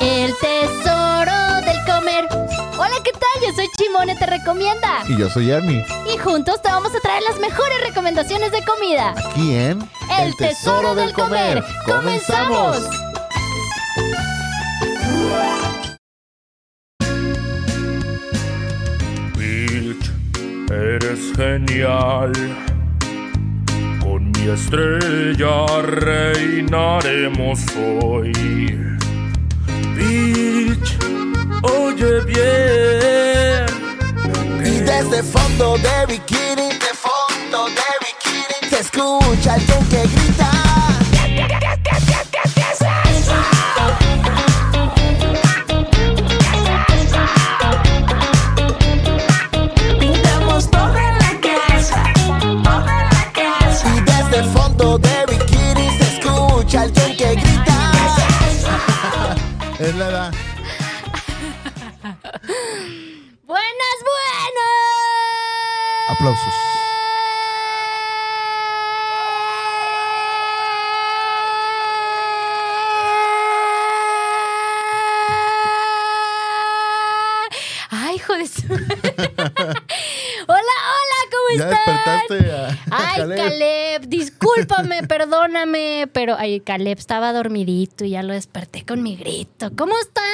El tesoro del comer. Hola, ¿qué tal? Yo soy Chimone, te recomienda. Y yo soy Army. Y juntos te vamos a traer las mejores recomendaciones de comida. Aquí en El, tesoro, del comer. ¡Comenzamos! Pilch, eres genial. Mi estrella reinaremos hoy. Pilch, oye bien. Y desde fondo de bikini, de fondo de bikini, se escucha alguien que grita. Es la edad. ¡Buenas, buenas! Aplausos. ¡Ay, hijo de su... hola, hola, ¿cómo Ya están? despertaste a, a Ay, Caleb. Caleb. discúlpame, perdóname, pero ay, Caleb estaba dormidito y ya lo desperté con mi grito. ¿Cómo están?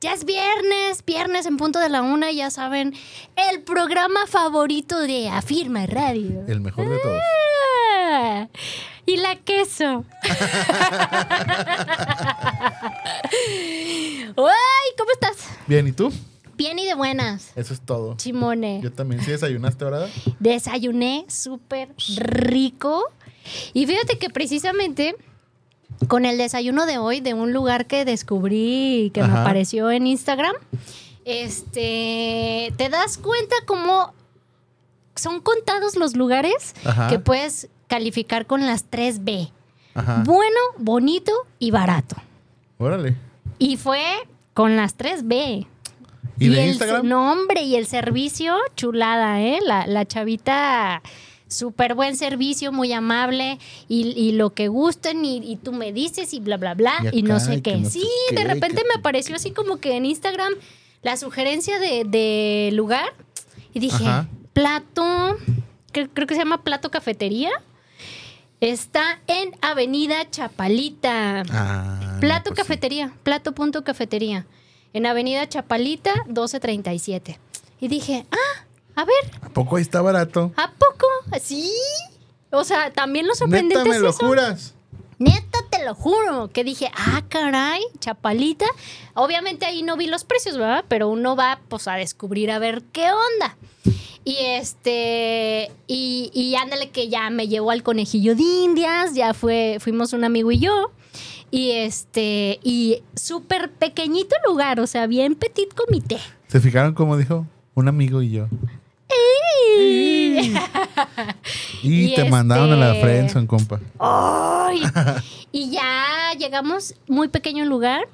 Ya es viernes, viernes en punto de la una, ya saben, el programa favorito de Afirma Radio. El mejor de todos. Ah, Y la queso. Ay, ¿cómo estás? Bien, ¿y tú? Bien y de buenas. Eso es todo. Chimone. Yo también. ¿Sí desayunaste ahora? Desayuné súper rico. Y fíjate que precisamente con el desayuno de hoy de un lugar que descubrí que me apareció en Instagram, este, te das cuenta cómo son contados los lugares Ajá. que puedes calificar con las 3B. Ajá. Bueno, bonito y barato. Órale. Y fue con las 3B. ¿Y, de el Instagram? nombre y el servicio, chulada, ¿eh? La, la chavita, súper buen servicio, muy amable y, y lo que gusten y, y tú me dices y bla, bla, bla Y y, no sé qué. no sí, qué, de repente me apareció así como que en Instagram la sugerencia de, de lugar y dije, Ajá. plato, creo que se llama plato cafetería. Está en Avenida Chapalita. Ah, Plato no, pues cafetería, plato punto cafetería. En Avenida Chapalita, 1237. Y dije, ah, a ver, ¿A poco ahí está barato? ¿a poco? ¿Sí? O sea, también lo sorprendente Neta, me es lo eso. juras. Neta, te lo juro. Que dije, ah, caray, Chapalita. Obviamente ahí no vi los precios, ¿verdad? Pero uno va, pues, a descubrir a ver qué onda. Y este, y, y ándale que ya me llevó al conejillo de indias, ya fue, fuimos un amigo y yo. Y este, y súper pequeñito lugar, o sea, bien petit comité. ¿Se fijaron cómo dijo? Un amigo y yo. Y, Y te mandaron a la este- friendzone, compa. ¡Ay! y ya llegamos muy pequeño lugar,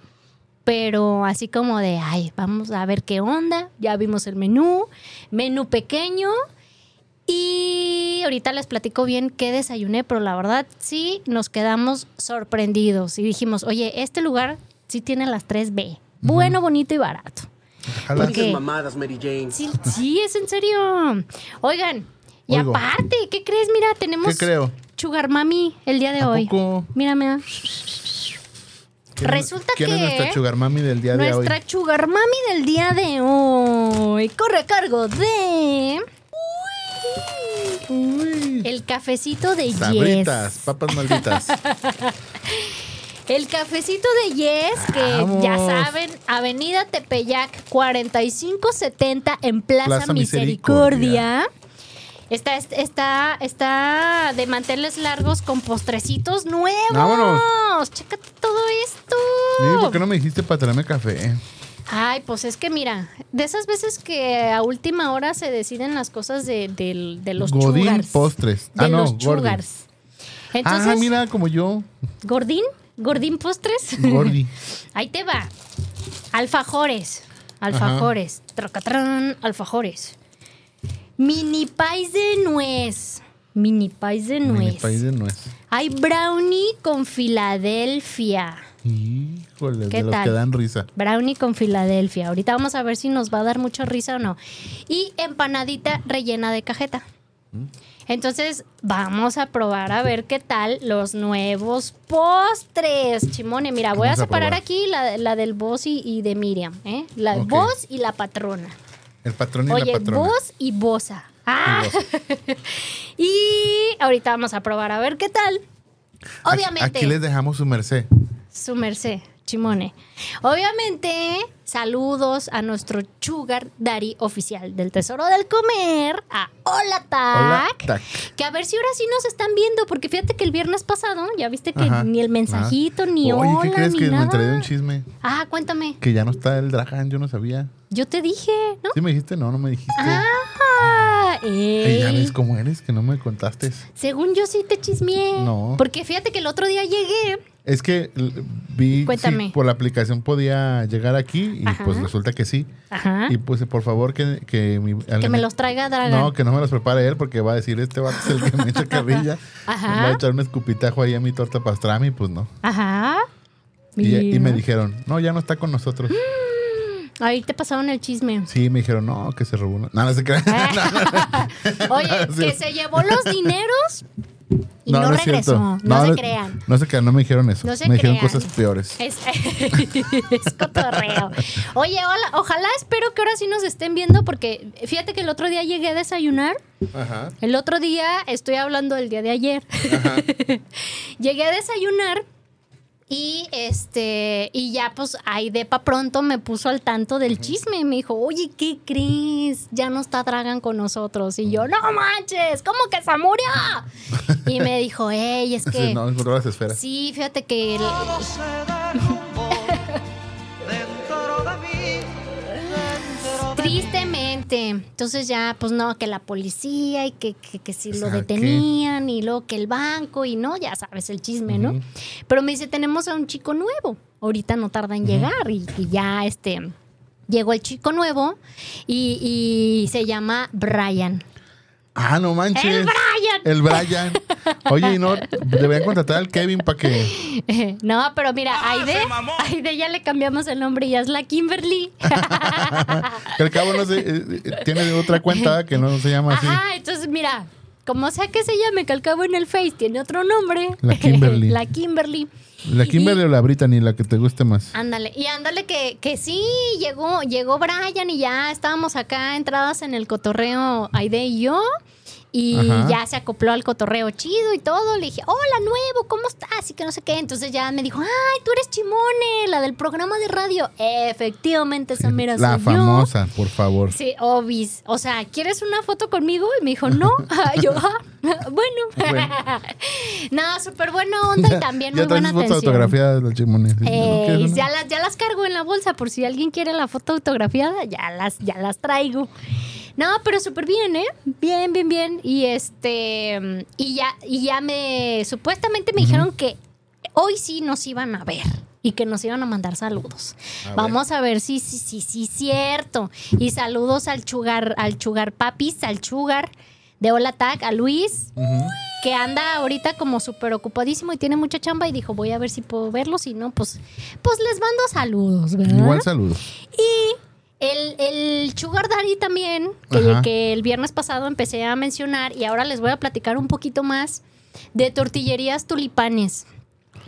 pero así como de, ay, vamos a ver qué onda. Ya vimos el menú, menú pequeño. Y ahorita les platico bien qué desayuné, pero la verdad sí nos quedamos sorprendidos y dijimos, oye, este lugar sí tiene las 3B. Bueno, bonito y barato. Ojalá. ¿Por qué? mamadas, Mary Jane. Sí, sí, es en serio. Oigan, y Oigo. aparte, ¿qué crees? Mira, tenemos ¿Qué creo? Sugar Mami el día de ¿A hoy. poco? Mírame. ¿Quién es- Resulta ¿Quién es que nuestra sugar mami del día de hoy? Nuestra Sugar Mami del día de hoy corre a cargo de Uy. el cafecito de Sabritas, Yes. papas malditas. El cafecito de Yes, que Vamos. ya saben, Avenida Tepeyac 4570 en Plaza, Plaza Misericordia. Está, está, está de manteles largos con postrecitos nuevos. Vámonos. Chécate todo esto. Sí, ¿Por qué no me dijiste para traerme café? Ay, pues es que mira, de esas veces que a última hora se deciden las cosas de, de- de los Godín chugars. postres. De Ah, no, los chugars. Entonces, ah, mira, como yo, ¿Gordín? ¿Gordín postres? Gordi. Ahí te va. Alfajores. Alfajores. Tracatrán, alfajores. Mini pies de nuez. Mini pies de nuez. Mini país de nuez. Hay brownie con Filadelfia. Híjole, ¿Qué de los tal? que dan risa. Brownie con Filadelfia. Ahorita vamos a ver si nos va a dar mucha risa o no. Y empanadita rellena de cajeta. Entonces, vamos a probar a ver qué tal los nuevos postres. Chimone, mira, voy a separar aquí la, la del boss y, y de Miriam. ¿eh? La Ok. boss y la patrona. El patrón y Oye, la patrona. boss y bosa. Ah. y ahorita vamos a probar a ver qué tal. Aquí- Obviamente. Aquí les dejamos su merced. Su merced, Chimone. Obviamente, saludos a nuestro Sugar Daddy oficial del Tesoro del Comer, a Hola Tac. Hola, tac. Que a ver si ahora sí nos están viendo, porque fíjate que el viernes pasado ya viste que Ajá. ni el mensajito, Ah. ni Oye, hola, ¿qué crees ni que me nada. enteré de un chisme? Ah, cuéntame. Que ya no está el Dragan, yo no sabía. Yo te dije, ¿no? ¿Sí me dijiste? No, no me dijiste. Ah, Ey, ya ves cómo eres, que no me contaste. Según yo sí te chismeé. No. Porque fíjate que el otro día llegué. Es que vi Cuéntame. por la aplicación podía llegar aquí y Ajá. pues resulta que sí. Ajá. Y pues por favor que, que, mi- que alguien- me los traiga Dragan. No, que no me los prepare él porque va a decir, este vato es el que me echa carrilla. Ajá. Va a echar un escupitajo ahí a mi torta pastrami, pues no. Ajá. Y, y me dijeron, no, ya no está con nosotros. Ahí te pasaron el chisme. Sí, me dijeron, no, que se robó. una- no se crean. Oye, que se llevó los dineros y no, es regresó. cierto. No, se crean. No se crean, no me dijeron eso. No se me dijeron cosas peores. Es, es cotorreo. Oye, hola, ojalá espero que ahora sí nos estén viendo porque fíjate que el otro día llegué a desayunar. Ajá. El otro día, estoy hablando del día de ayer. llegué a desayunar y este y ya pues Aidepa pronto me puso al tanto del chisme. Me dijo, oye, ¿qué crees? Ya no está Dragan con nosotros. Y yo, no manches, ¿cómo que se murió? Y me dijo, hey, es que... Sí, no, encontró las esferas. Sí, fíjate que el- tristemente, entonces ya, pues no, que la policía y que, que, que si lo sea, detenían y luego que el banco y no, ya sabes el chisme, ¿no? Pero me dice, tenemos a un chico nuevo, ahorita no tarda en llegar y, y ya este, llegó el chico nuevo y, y se llama Brian. Ah, no manches. ¡El Brian! El Brian. Oye, y no, deberían contratar al Kevin para que. No, pero mira, Aide, Aide ya le cambiamos el nombre, ya es la Kimberly. Que al cabo no sé, eh, eh, tiene otra cuenta que no se llama así. Ajá, entonces mira, como sea que se llame, que al cabo en el Face tiene otro nombre. La Kimberly. la Kimberly. La Kimberly Y- o la Brittany, la que te guste más. Ándale, y ándale que, que sí, llegó, llegó Brian y ya estábamos acá entradas en el cotorreo Aide y yo. Y Ajá. ya se acopló al cotorreo chido y todo. Le dije, hola, nuevo, ¿cómo estás? Y que no sé qué. Entonces ya me dijo, ay, tú eres Chimone, la del programa de radio. Efectivamente, esa mera La soy yo. famosa, por favor. Sí, obis. O sea, ¿quieres una foto conmigo? Y me dijo, no. Yo, ah, bueno. Bueno. no, súper buena onda y también muy ya traes buena atención. ¿No Eh, ya, las, ya las cargo en la bolsa por si alguien quiere la foto autografiada, ya las, ya las traigo. No, pero súper bien, ¿eh? Bien, bien, bien. Y este. Y ya, y ya me. Supuestamente me dijeron que hoy sí nos iban a ver. Y que nos iban a mandar saludos. A ver. Vamos a ver si sí, sí, sí, cierto. Y saludos al chugar, al chugar papis, al chugar de Hola Tag, a Luis, que anda ahorita como súper ocupadísimo y tiene mucha chamba y dijo, voy a ver si puedo verlo, si no, pues, pues les mando saludos, ¿verdad? Igual saludos. Y el, el Sugar Daddy también, que, el viernes pasado empecé a mencionar y ahora les voy a platicar un poquito más de tortillerías tulipanes.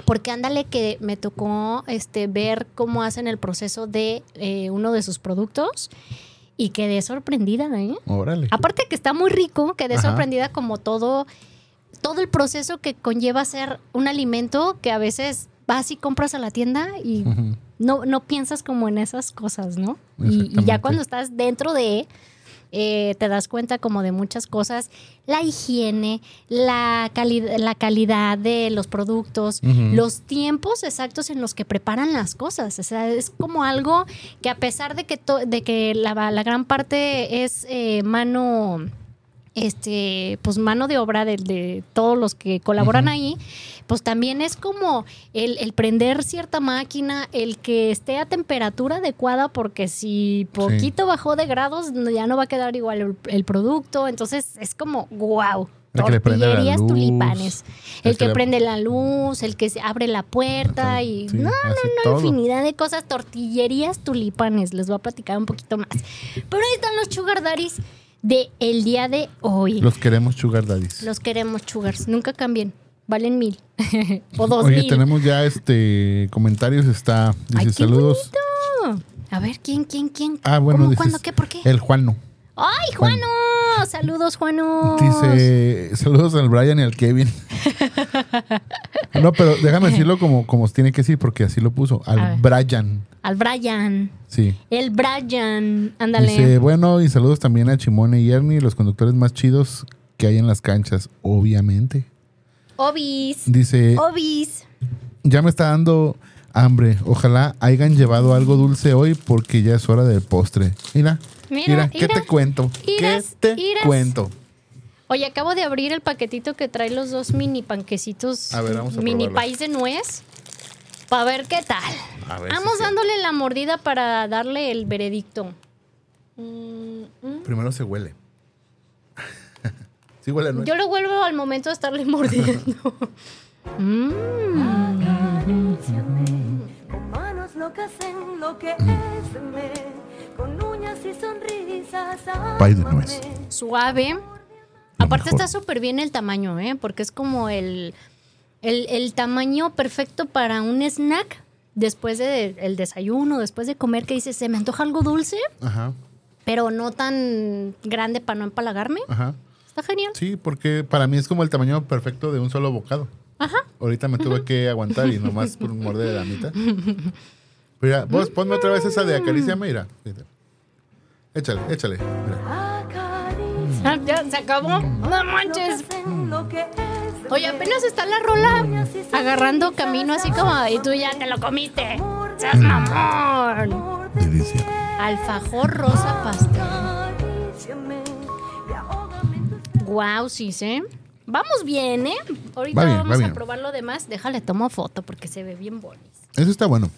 Porque ándale que me tocó este, ver cómo hacen el proceso de eh, uno de sus productos y quedé sorprendida, ¿eh? Órale. Aparte que está muy rico, quedé Ajá. sorprendida como todo, todo el proceso que conlleva hacer un alimento que a veces vas y compras a la tienda y. no, no piensas como en esas cosas, ¿no? Y, ya cuando estás dentro de, eh, te das cuenta como de muchas cosas, la higiene, la, cali- la calidad de los productos, los tiempos exactos en los que preparan las cosas. O sea, es como algo que a pesar de que, de que la, la gran parte es eh, mano este, pues mano de obra de, de todos los que colaboran ahí, pues también es como el, el prender cierta máquina, el que esté a temperatura adecuada, porque si poquito bajó de grados, ya no va a quedar igual el, el producto. Entonces es como, wow. Tortillerías luz, tulipanes. El, el que prende la luz, el que se abre la puerta y sí, no, no, no, todo. infinidad de cosas. Tortillerías tulipanes. Les voy a platicar un poquito más. Pero ahí están los sugar daddies de el día de hoy. Los, Los queremos sugar daddies. queremos sugars. Nunca cambien. Valen mil. o dos Oye, mil. tenemos ya este comentarios. Está, dice Ay, qué saludos. bonito. A ver, ¿quién, quién, quién? Ah, bueno, ¿Cómo, dices, cuándo, qué, por qué? El Juano. ¡Ay, Juano! Saludos, Juano. Dice, saludos al Brian y al Kevin. no, pero déjame decirlo como, como tiene que decir, porque así lo puso. Al Brian. Al Brian. Sí. El Brian. Ándale. Dice, bueno, y saludos también a Chimone y Ernie, los conductores más chidos que hay en las canchas, obviamente. Obis. Dice, Obis. ya me está dando hambre. Ojalá hayan llevado algo dulce hoy porque ya es hora del postre. Mira, Mira, mira, ¿qué te cuento? Iras, ¿Qué te iras. cuento? Oye, acabo de abrir el paquetito que trae los dos mini panquecitos. A ver, vamos a Mini probarlo. país de nuez. Para ver qué tal. A ver Vamos dándole la mordida para darle el veredicto. Mm, mm. Primero se huele. sí huele, ¿no? Yo lo vuelvo al momento de estarle mordiendo. Mm. Con manos locas enloqueceme, con uñas y sonrisas. Pay de ámame. nuez. Suave. Lo Aparte mejor. está súper bien el tamaño, ¿eh? Porque es como el, el, el tamaño perfecto para un snack después del desayuno, después de comer, que dices, se me antoja algo dulce, Ajá, pero no tan grande para no empalagarme. ajá. Está genial. Sí, porque para mí es como el tamaño perfecto de un solo bocado. Ajá. Ahorita me tuve que aguantar y nomás por morder de la mitad. Mira, vos ponme otra vez esa de acaricia, mira. Échale, échale. Mira. Acaricia Ah, ya se acabó. No manches. Oye, apenas está la rola agarrando camino así como, y tú ya te lo comiste. ¡Seas mamón! Delicia. Alfajor rosa pastel. Wow, sí, ¿sí? Vamos bien, ¿eh? Ahorita Va bien, vamos va a probar lo demás. Déjale, tomo foto porque se ve bien bonis. Eso está bueno.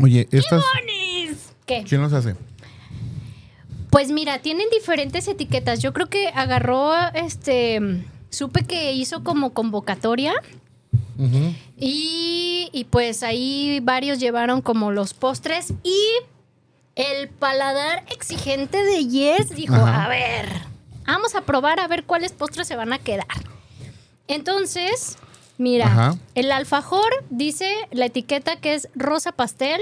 Oye, estas, ¡Bonis! ¿Qué? ¿quién los hace? Pues mira, tienen diferentes etiquetas. Yo creo que agarró, este, supe que hizo como convocatoria y, y pues ahí varios llevaron como los postres y el paladar exigente de Yes dijo, Ajá. a ver, vamos a probar a ver cuáles postres se van a quedar. Entonces, mira, Ajá. el alfajor dice la etiqueta que es rosa pastel.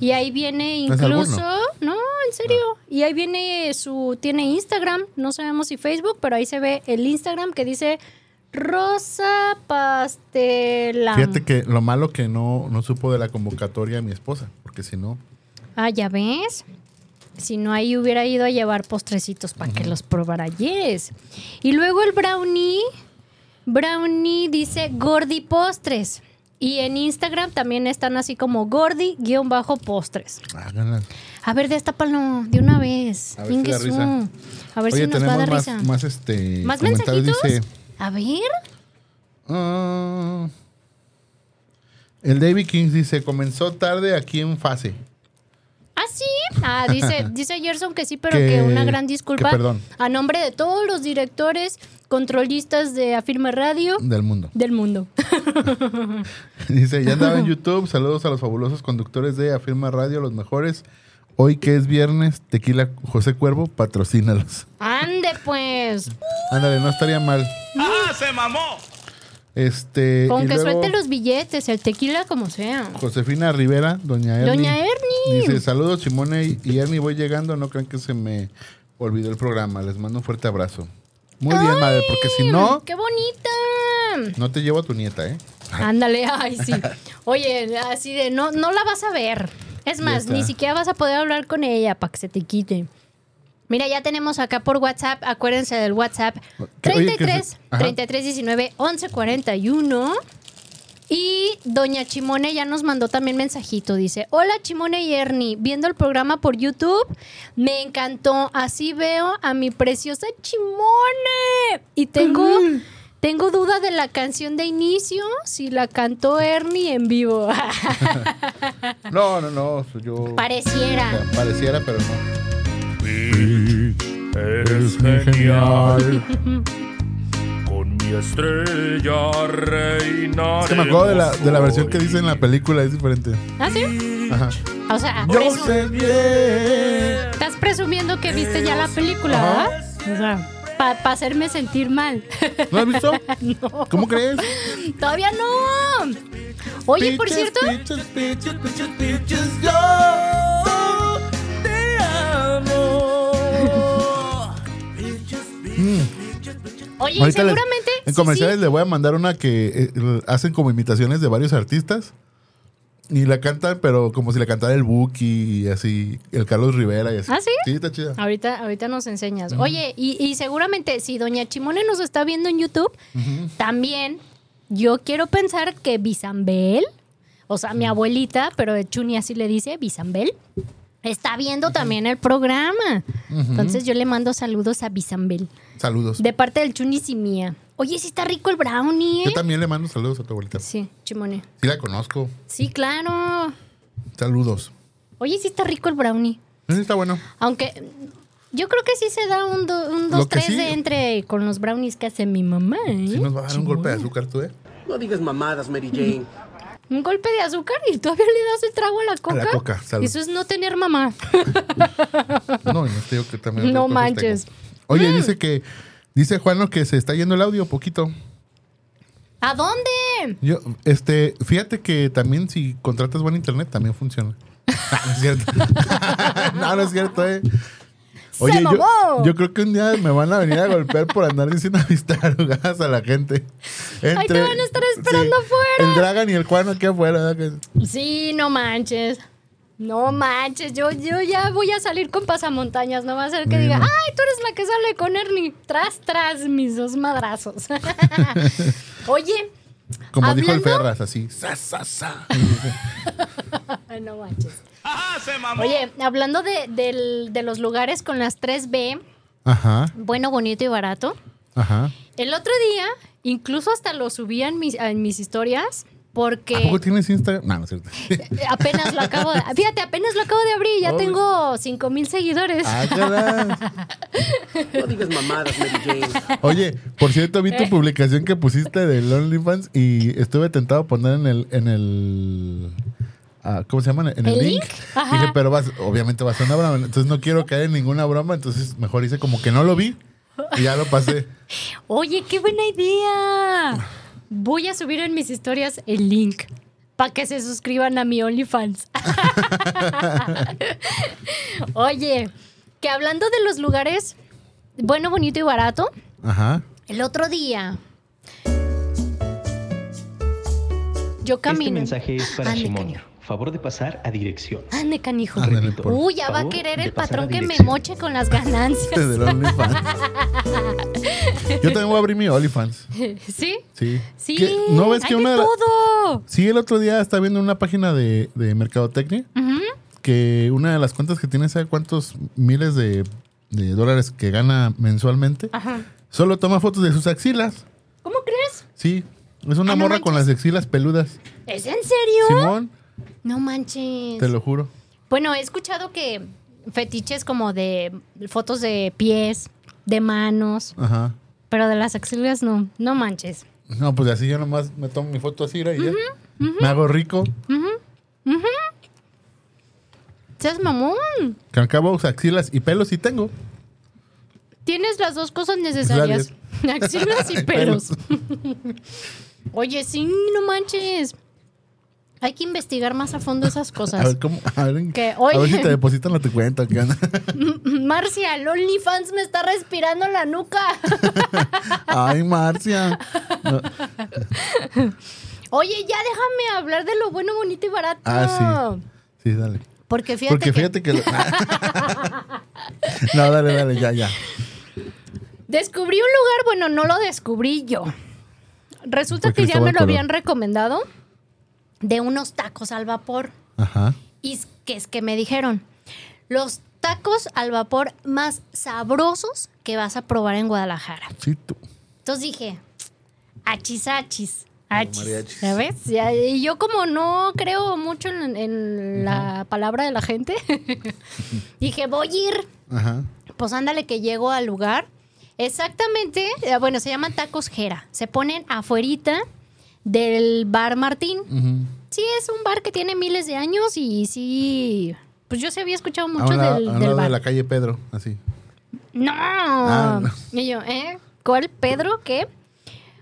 Y ahí viene ¿No es albur, incluso, no, en serio. Y ahí viene su, tiene Instagram, no sabemos si Facebook, pero ahí se ve el Instagram que dice Rosa Pastelam. Fíjate que lo malo que no, no supo de la convocatoria mi esposa, porque si no, Ah, ya ves. Si no, ahí hubiera ido a llevar postrecitos para que los probara Yes. Y luego el brownie. Brownie dice Gordi Postres. Y en Instagram también están así como Gordi-postres. A ver, destápalo de una vez. A ver si da Inguesú. risa. A ver Oye, si nos va a tenemos dar más, risa. más, este, ¿Más comentarios. mensajitos? Dice, A ver. ah, el David King dice, comenzó tarde aquí en fase. Ah, sí. Ah, dice, dice Gerson que sí, pero Que- que, una gran disculpa. que perdón. A nombre de todos los directores, controlistas de Afirma Radio del mundo. del mundo. Dice, ya andaba en YouTube. Saludos a los fabulosos conductores de Afirma Radio, los mejores. Hoy que es viernes, Tequila José Cuervo, patrocínalos. Ande, pues. Ándale, no estaría mal. ¡Ah, se mamó! Este. Con que luego, suelte los billetes, el tequila como sea. Josefina Rivera, Doña Ernie. Doña Ernie. Dice, saludos Simone y- Ernie, voy llegando. No crean que se me olvidó el programa. Les mando un fuerte abrazo. Muy bien, madre, porque si no, ¡Qué bonita! no te llevo a tu nieta, ¿eh? Ándale, ay, sí. Oye, así de, no, no la vas a ver. Es más, ni siquiera vas a poder hablar con ella para que se te quite. Mira, ya tenemos acá por WhatsApp, acuérdense del WhatsApp, Que- oye, que 33 se- ajá. 33 19 11 41. Y Doña Chimone ya nos mandó también mensajito. Dice: Hola Chimone y Ernie, viendo el programa por YouTube, me encantó. Así veo a mi preciosa Chimone. Y tengo, tengo duda de la canción de inicio, si la cantó Ernie en vivo. No, no, no. Yo. Pareciera. Pareciera, pero no. Eres muy genial. Con mi estrella reina. Es que me acuerdo de la, de la versión que dice en la película, es diferente. ¿Ah, sí? Ajá. O sea, Yo sé bien. estás presumiendo que viste ya la película, Ajá. ¿verdad? O sea, para hacerme sentir mal. ¿No has visto? no, ¿Cómo crees? todavía no. Oye, por Piches, cierto, piches, piches, piches, oye, Ahorita les- seguramente. en comerciales sí. le voy a mandar una que eh, hacen como imitaciones de varios artistas. Y la cantan, pero como si la cantara el Buki y así, el Carlos Rivera y así. ¿Ah, sí? Sí, está chida. Ahorita, ahorita nos enseñas. Oye, y, y seguramente si Doña Chimone nos está viendo en YouTube, también yo quiero pensar que Bisambel, o sea, mi abuelita, pero Chuni así le dice, Bisambel, está viendo también el programa. Entonces yo le mando saludos a Bisambel, Saludos. de parte del Chunis y mía. Oye, sí está rico el brownie, Yo ¿eh? también le mando saludos a tu abuelita. Sí, Chimone. Sí la conozco. Sí, claro. Saludos. Oye, sí está rico el brownie. Sí, está bueno. Aunque yo creo que sí se da un, do- un Lo dos, que tres sí- de entre con los brownies que hace mi mamá. ¿eh? Sí nos va a dar un golpe de azúcar tú, ¿eh? No digas mamadas, Mary Jane. Un golpe de azúcar y todavía le das el trago a la coca. la coca, salud. Eso es no tener mamá. No, no te digo que también. No manches. tengo. Oye, dice que. Dice Juano que se está yendo el audio poquito. ¿A dónde? Yo, este, fíjate que también si contratas buen internet también funciona. Ah, no es cierto. no, no es cierto, eh. Oye, ¡Se yo, mamó! yo creo que un día me van a venir a golpear por andar diciendo mis tarugadas a la gente. te van a estar esperando afuera. El Dragan y el Juan aquí afuera. Sí, no manches. No manches, yo, yo ya voy a salir con pasamontañas, no va a ser que diga, ay, tú eres la que sale con Ernie, tras, tras mis dos madrazos. Oye, Como dijo el Ferras, así. Sa, sa, sa. Ay, no manches. Oye, hablando de, del- de los lugares con las 3B, Ajá, bueno, bonito y barato, ajá. el otro día incluso hasta lo subí en mis, en mis historias ¿A poco porque tienes Instagram? No, no es cierto. apenas lo acabo de... Fíjate, apenas lo acabo de abrir y ya tengo 5 mil seguidores. Ah, caray. No digas mamadas, Mary Jane. Oye, por cierto, vi tu publicación que pusiste del OnlyFans y estuve tentado a poner en el, en el ah, ¿cómo se llama? En el, ¿El link. Dije, pero vas, obviamente va a ser una broma. Entonces no quiero caer en ninguna broma. Entonces mejor hice como que no lo vi y ya lo pasé. Oye, qué buena idea. Voy a subir en mis historias el link para que se suscriban a mi OnlyFans. Oye, que hablando de los lugares bueno, bonito y barato, Ajá. el otro día yo Este camino. mensaje es para Ande, Shimon. Favor de pasar a dirección. Ande, canijo. Ándale, Repito, por- Uy, ya va a favor querer de el pasar a patrón que me dirección. moche con las ganancias. Del OnlyFans. Yo también voy a abrir mi OnlyFans. ¿Sí? Sí. Sí, ¿Qué? ¿No ves hay que de una de la- todo. Sí, el otro día estaba viendo una página de, de Mercadotecnia Ujú. que una de las cuentas que tiene, ¿sabe cuántos miles de, de dólares que gana mensualmente? Ajá. Solo toma fotos de sus axilas. ¿Cómo crees? Sí, es una Ah, no morra con las axilas peludas. ¿Es en serio? Simón, No manches. te lo juro. Bueno, he escuchado que fetiches como de fotos de pies, de manos, Ajá. pero de las axilas no. No manches. No, pues así yo nomás me tomo mi foto así ya. Me hago rico. Seas mamón. Que al cabo axilas y pelos sí tengo. Tienes las dos cosas necesarias. Axilas y pelos. Oye, sí, no manches. Hay que investigar más a fondo esas A cosas. ver cómo. A ver, Que, a ver oye. si te depositan a tu cuenta. Marcia, el OnlyFans me está respirando la nuca. Ay, Marcia. No. Oye, ya déjame hablar de lo bueno, bonito y barato. Ah, sí. Sí, dale. Porque fíjate Porque que fíjate que. no, dale, dale, ya, ya. descubrí un lugar, bueno, no lo descubrí yo. Resulta que ya me lo habían recomendado de unos tacos al vapor. Ajá. Y es que es que me dijeron, los tacos al vapor más sabrosos que vas a probar en Guadalajara. Sí, tú. Entonces dije, achis, achis. Achis. ¿Sabes? Y yo como no creo mucho en, en la palabra de la gente, dije, voy a ir. Ajá. Pues ándale que llego al lugar. Exactamente, eh, bueno, se llaman tacos Jera. Se ponen afuerita del bar Martín. Sí, es un bar que tiene miles de años y sí, pues yo sí había escuchado mucho del, lado de bar. la calle Pedro, así. No. Ah, no. Y yo, ¿eh? ¿Cuál Pedro? ¿Qué?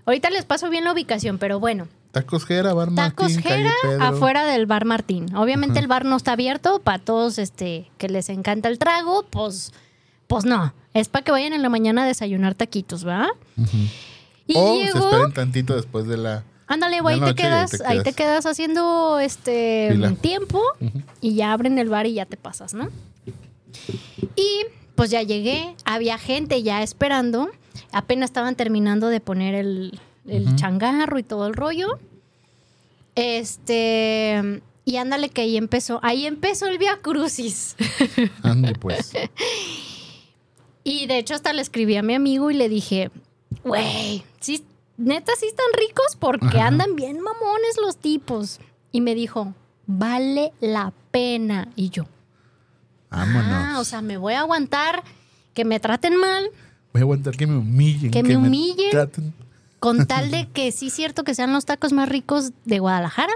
Ahorita les paso bien la ubicación, pero bueno. Tacos Jera, Bar Tacos Martín, Jera Pedro. afuera del bar Martín. Obviamente el bar no está abierto para todos este que les encanta el trago, pues pues no, es para que vayan en la mañana a desayunar taquitos, ¿va? Y o se esperen tantito después de la... ándale, güey, ahí te quedas, ahí te quedas. haciendo este Fila. tiempo y ya abren el bar y ya te pasas, ¿no? Y pues ya llegué, había gente ya esperando, apenas estaban terminando de poner el, el changarro y todo el rollo. Este, y ándale que ahí empezó, ahí empezó el Via Crucis. Ande, pues. Y de hecho hasta le escribí a mi amigo y le dije, güey, sí, neta sí están ricos porque Ajá. andan bien mamones los tipos. Y me dijo, vale la pena. Y yo, Vámonos. ah, o sea, me voy a aguantar que me traten mal Voy a aguantar que me humillen. Que me humillen. traten. con tal de que sí es cierto que sean los tacos más ricos de Guadalajara.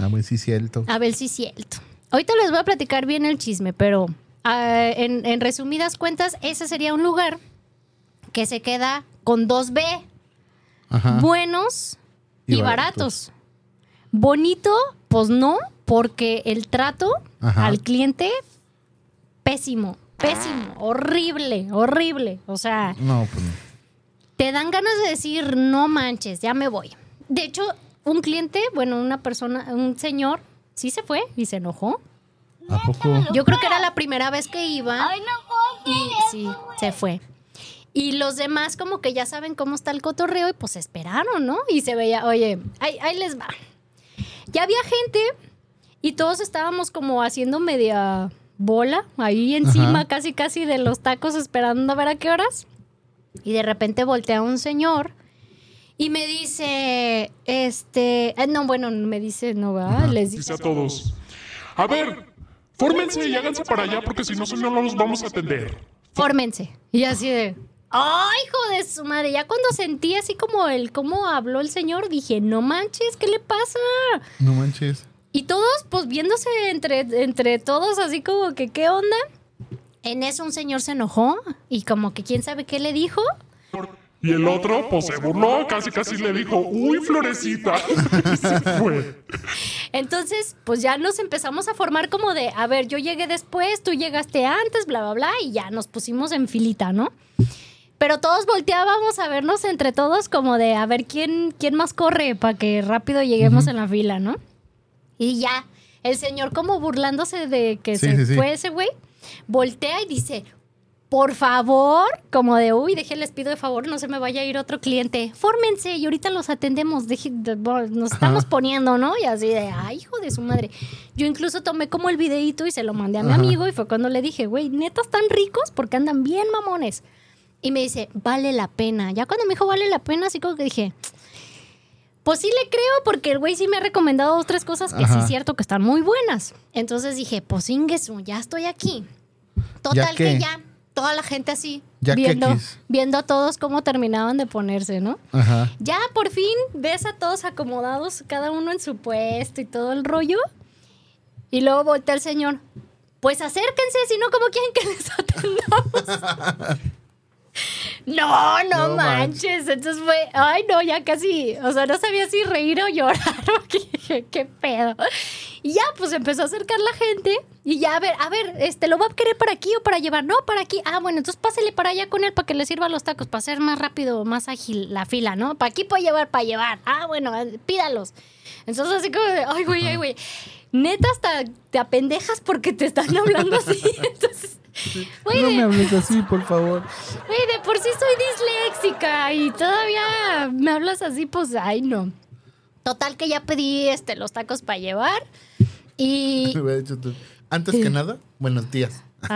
Ah, pues sí, cierto. A ver si es cierto. Ahorita les voy a platicar bien el chisme, pero ah, en, en resumidas cuentas, ese sería un lugar que se queda con dos B, Ajá. buenos Y y, baratos. baratos. Bonito, pues no, porque el trato Ajá. al cliente, pésimo, pésimo, horrible, horrible. O sea, No, pues no. te dan ganas de decir, no manches, ya me voy. De hecho, un cliente, bueno, una persona, un señor, sí se fue y se enojó. ¿A poco? Yo creo que era la primera vez que iba. y sí, se fue. Y los demás como que ya saben cómo está el cotorreo y pues esperaron, ¿no? Y se veía, oye, ahí, ahí les va. Ya había gente y todos estábamos como haciendo media bola ahí encima Ajá. casi casi de los tacos esperando a ver a qué horas. Y de repente voltea un señor y me dice, este, eh, no, bueno, me dice, no va, les Dice dice a todos. A ver, fórmense y háganse para allá porque si no, si no, no los vamos a atender. fórmense. Y así de, ¡ay, hijo de su madre! Ya cuando sentí así como el cómo habló el señor, dije, no manches, ¿qué le pasa? No manches. Y todos, pues viéndose entre, entre todos, así como que, ¿qué onda? En eso un señor se enojó y como que quién sabe qué le dijo. Y el otro, pues se burló, casi casi le dijo, uy, florecita. y se fue. Entonces, pues ya nos empezamos a formar como de, a ver, yo llegué después, tú llegaste antes, bla, bla, bla, y ya nos pusimos en filita, ¿no? Pero todos volteábamos a vernos entre todos como de, a ver quién, quién más corre para que rápido lleguemos en la fila, ¿no? Y ya, el señor como burlándose de que Sí, se sí, sí. fue ese güey, voltea y dice, por favor, como de, uy, déjenles pido de favor, no se me vaya a ir otro cliente. Fórmense y ahorita los atendemos, deje- nos estamos poniendo, ¿no? Y así de, ay, hijo de su madre. Yo incluso tomé como el videito y se lo mandé a mi Ajá. amigo y fue cuando le dije, güey, neta están ricos porque andan bien mamones. Y me dice, vale la pena. Ya cuando me dijo vale la pena, así como que dije, pues sí le creo porque el güey sí me ha recomendado dos, tres cosas que sí es cierto que están muy buenas. Entonces dije, pues inguesu, ya estoy aquí. Total que ya, toda la gente así, Ya viendo, viendo a todos cómo terminaban de ponerse, ¿no? Ajá. Ya por fin ves a todos acomodados, cada uno en su puesto y todo el rollo. Y luego voltea el señor. Pues acérquense, si no, ¿cómo quieren que les atendamos? No, no, No manches. Entonces fue, ay, no, ya casi, o sea, no sabía si reír o llorar, porque dije, qué pedo. Y ya, pues empezó a acercar la gente y ya, a ver, a ver, este, ¿lo va a querer para aquí o para llevar? No, para aquí. Ah, bueno, entonces pásele para allá con él para que le sirva los tacos, para hacer más rápido, más ágil la fila, ¿no? Para aquí puede llevar, para llevar. Ah, bueno, eh, pídalos. Entonces así como de, ay, güey, ay, güey. Neta hasta te apendejas porque te están hablando así. Entonces, güey, No de- me hables así, por favor. Güey, de por sí soy disléxica y todavía me hablas así, pues, ay, no. Total que ya pedí este, los tacos para llevar y... Antes que nada, buenos días.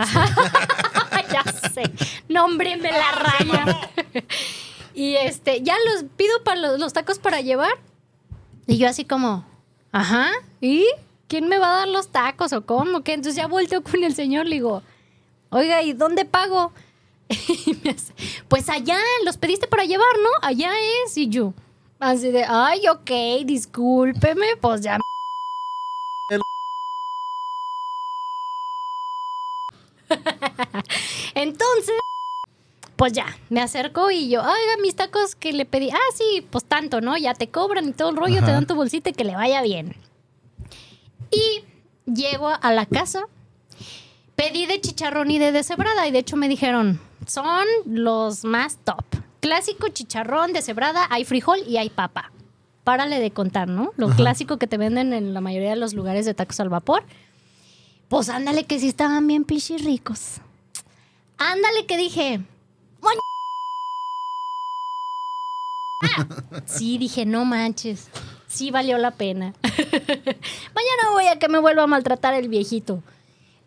ya sé. No, hombre, me la raya. y este, ya los pido para los, los tacos para llevar. Y yo así como, ajá, ¿y quién me va a dar los tacos o cómo? ¿Qué? Entonces ya volteo con el señor, le digo, oiga, ¿y dónde pago? Y me hace, pues allá, los pediste para llevar, ¿no? Allá es. Y yo, así de, ay, ok, discúlpeme, pues ya. Entonces, pues ya, me acerco y yo, oiga, mis tacos que le pedí, ah, sí, pues tanto, ¿no? Ya te cobran y todo el rollo, te dan tu bolsita y que le vaya bien. Y llego a la casa, pedí de chicharrón y de deshebrada y de hecho me dijeron, son los más top. Clásico chicharrón, deshebrada, hay frijol y hay papa. Párale de contar, ¿no? Lo clásico que te venden en la mayoría de los lugares de tacos al vapor. Pues ándale que sí estaban bien pichis ricos. Ándale que dije. Ah, sí, dije, no manches. Sí valió la pena. Mañana voy a que me vuelva a maltratar el viejito.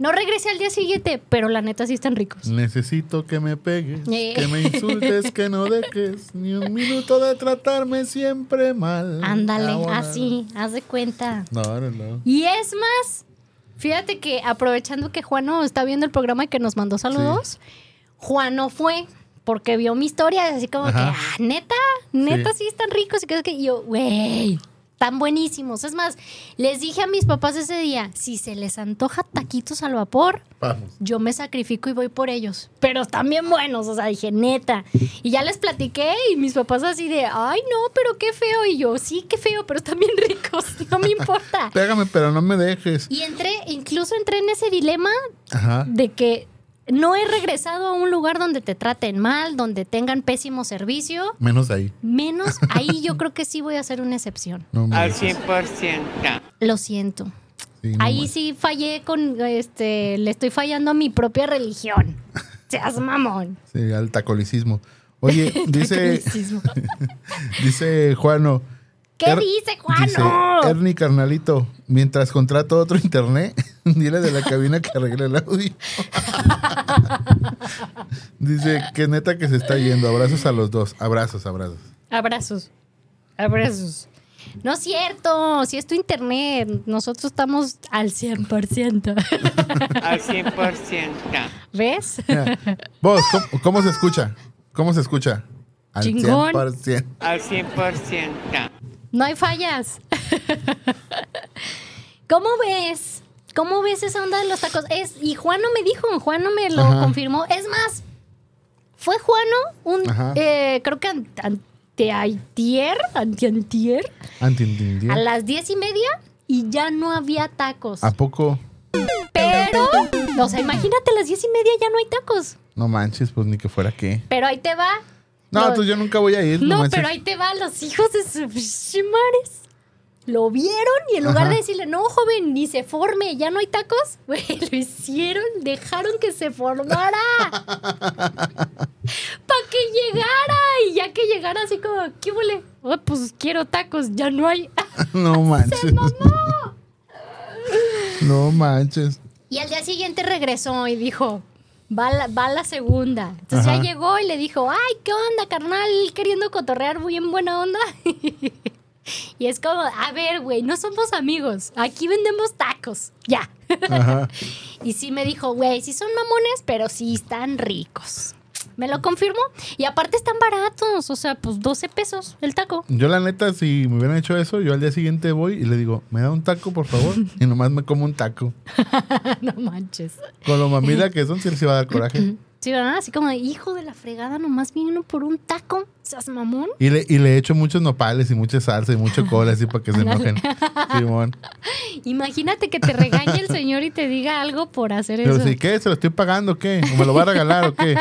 No regresé al día siguiente, pero la neta sí están ricos. Necesito que me pegues, Eh. que me insultes, que no dejes ni un minuto de tratarme siempre mal. Ándale, así, haz de cuenta. No, no, no. Y es más, fíjate que aprovechando que Juano está viendo el programa y que nos mandó saludos, Juano fue porque vio mi historia, así como Ajá. que, ah, neta, neta Sí. sí, están ricos y que, yo, güey, tan buenísimos. Es más, les dije a mis papás ese día, si se les antoja taquitos al vapor, Vamos. yo me sacrifico y voy por ellos. Pero están bien buenos, o sea, dije, neta. Y ya les platiqué y mis papás así de, ay, no, pero qué feo. Y yo, sí, qué feo, pero están bien ricos, no me importa. Pégame, pero no me dejes. Y entré, incluso entré en ese dilema Ajá. de que no he regresado a un lugar donde te traten mal, donde tengan pésimo servicio. Menos ahí. Menos ahí yo creo que sí voy a hacer una excepción. No Al dejes. 100%. Lo siento. Sí, no Ahí sí fallé con, este, le estoy fallando a mi propia religión. Seas mamón. Sí, al tacolicismo. Oye, dice, dice Juano. ¿Qué Er- dice Dice, Juano? Ernie carnalito, mientras contrato otro internet, dile de la cabina que arregle el audio. dice que neta que se está yendo. Abrazos a los dos. Abrazos, abrazos. Abrazos. Abrazos. No es cierto, si es tu internet, nosotros estamos al 100%. Al 100%. ¿Ves? Vos, ¿cómo, cómo se escucha? ¿Cómo se escucha? Al Chingón. 100%. Al 100%. No hay fallas. ¿Cómo ves? ¿Cómo ves esa onda de los tacos? Es, y Juano me dijo, Juano me lo Ajá. confirmó. Es más, fue Juano un, eh, creo que an- anteayer, antiantier, Anti- a las diez y media y ya no había tacos. ¿A poco? Pero, o sea, imagínate, a las diez y media ya no hay tacos. No manches, pues ni que fuera qué. Pero ahí te va. No, entonces yo nunca voy a ir. No, pero ahí te va, los hijos de su chimares. Lo vieron y en lugar Ajá. de decirle, no, joven, ni se forme, ya no hay tacos, güey, lo hicieron, dejaron que se formara. Para que llegara. Y ya que llegara así como, ¿qué huele? Oh, pues quiero tacos, ya no hay. No manches. No manches. Y al día siguiente regresó y dijo, va la, va la segunda. Entonces Ajá. ya llegó y le dijo, ay, ¿qué onda, carnal? Queriendo cotorrear bien buena onda. Y es como, a ver, güey, no somos amigos. Aquí vendemos tacos. Ya. Ajá. y sí me dijo, güey, sí son mamones, pero sí están ricos. Me lo confirmó. Y aparte están baratos. O sea, pues 12 pesos el taco. Yo la neta, si me hubieran hecho eso, yo al día siguiente voy y le digo, ¿me da un taco, por favor? Y nomás me como un taco. no manches. Con lo mamila que son, sí les iba a dar coraje. Sí, ¿verdad? Así como, hijo de la fregada, nomás vino por un taco. ¿Seas mamón? Y le, y le echo muchos nopales y mucha salsa y mucho cola así para que se enojen. Simón. Imagínate que te regañe el señor y te diga algo por hacer Pero eso. si, ¿qué? ¿Se lo estoy pagando o qué? ¿O me lo va a regalar o qué?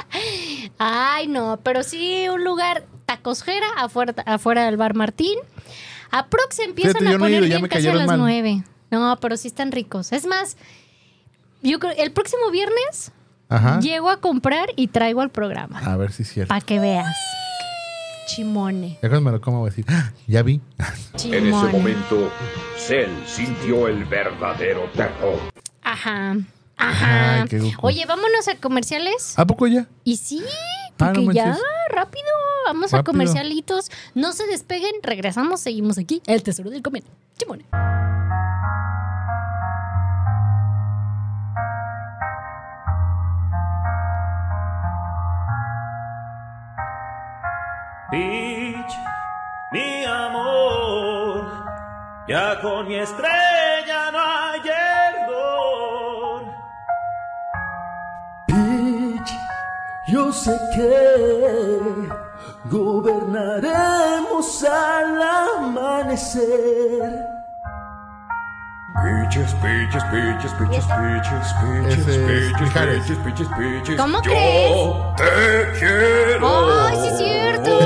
Ay, no, pero sí un lugar tacosjera afuera, afuera del bar Martín. Aprox empiezan Fíjate, a no poner ido, ya bien casi a las nueve. No, pero sí están ricos. Es más, yo creo el próximo viernes Ajá. llego a comprar y traigo al programa. A ver si es cierto. Para que veas. Chimone. Ya cuando me lo como voy a decir, "Ah, ya vi. Chimone. En ese momento, Cell sintió el verdadero terror. Ajá. Ajá. Ay, qué Goku. Oye, vámonos a comerciales. ¿A poco ya? Y sí, Ah, no porque ya, manches. rápido, vamos a Rápido. comercialitos. No se despeguen, regresamos, seguimos aquí. El tesoro del comer. Chimone. Peach, mi amor, ya con mi estrella no hay error. Peach, yo sé que gobernaremos al amanecer. Peaches, peaches, peaches, peaches, peaches, peaches, peaches, peaches, peaches, peaches. ¿Cómo Yo crees? te quiero. ¡Ay, sí es cierto!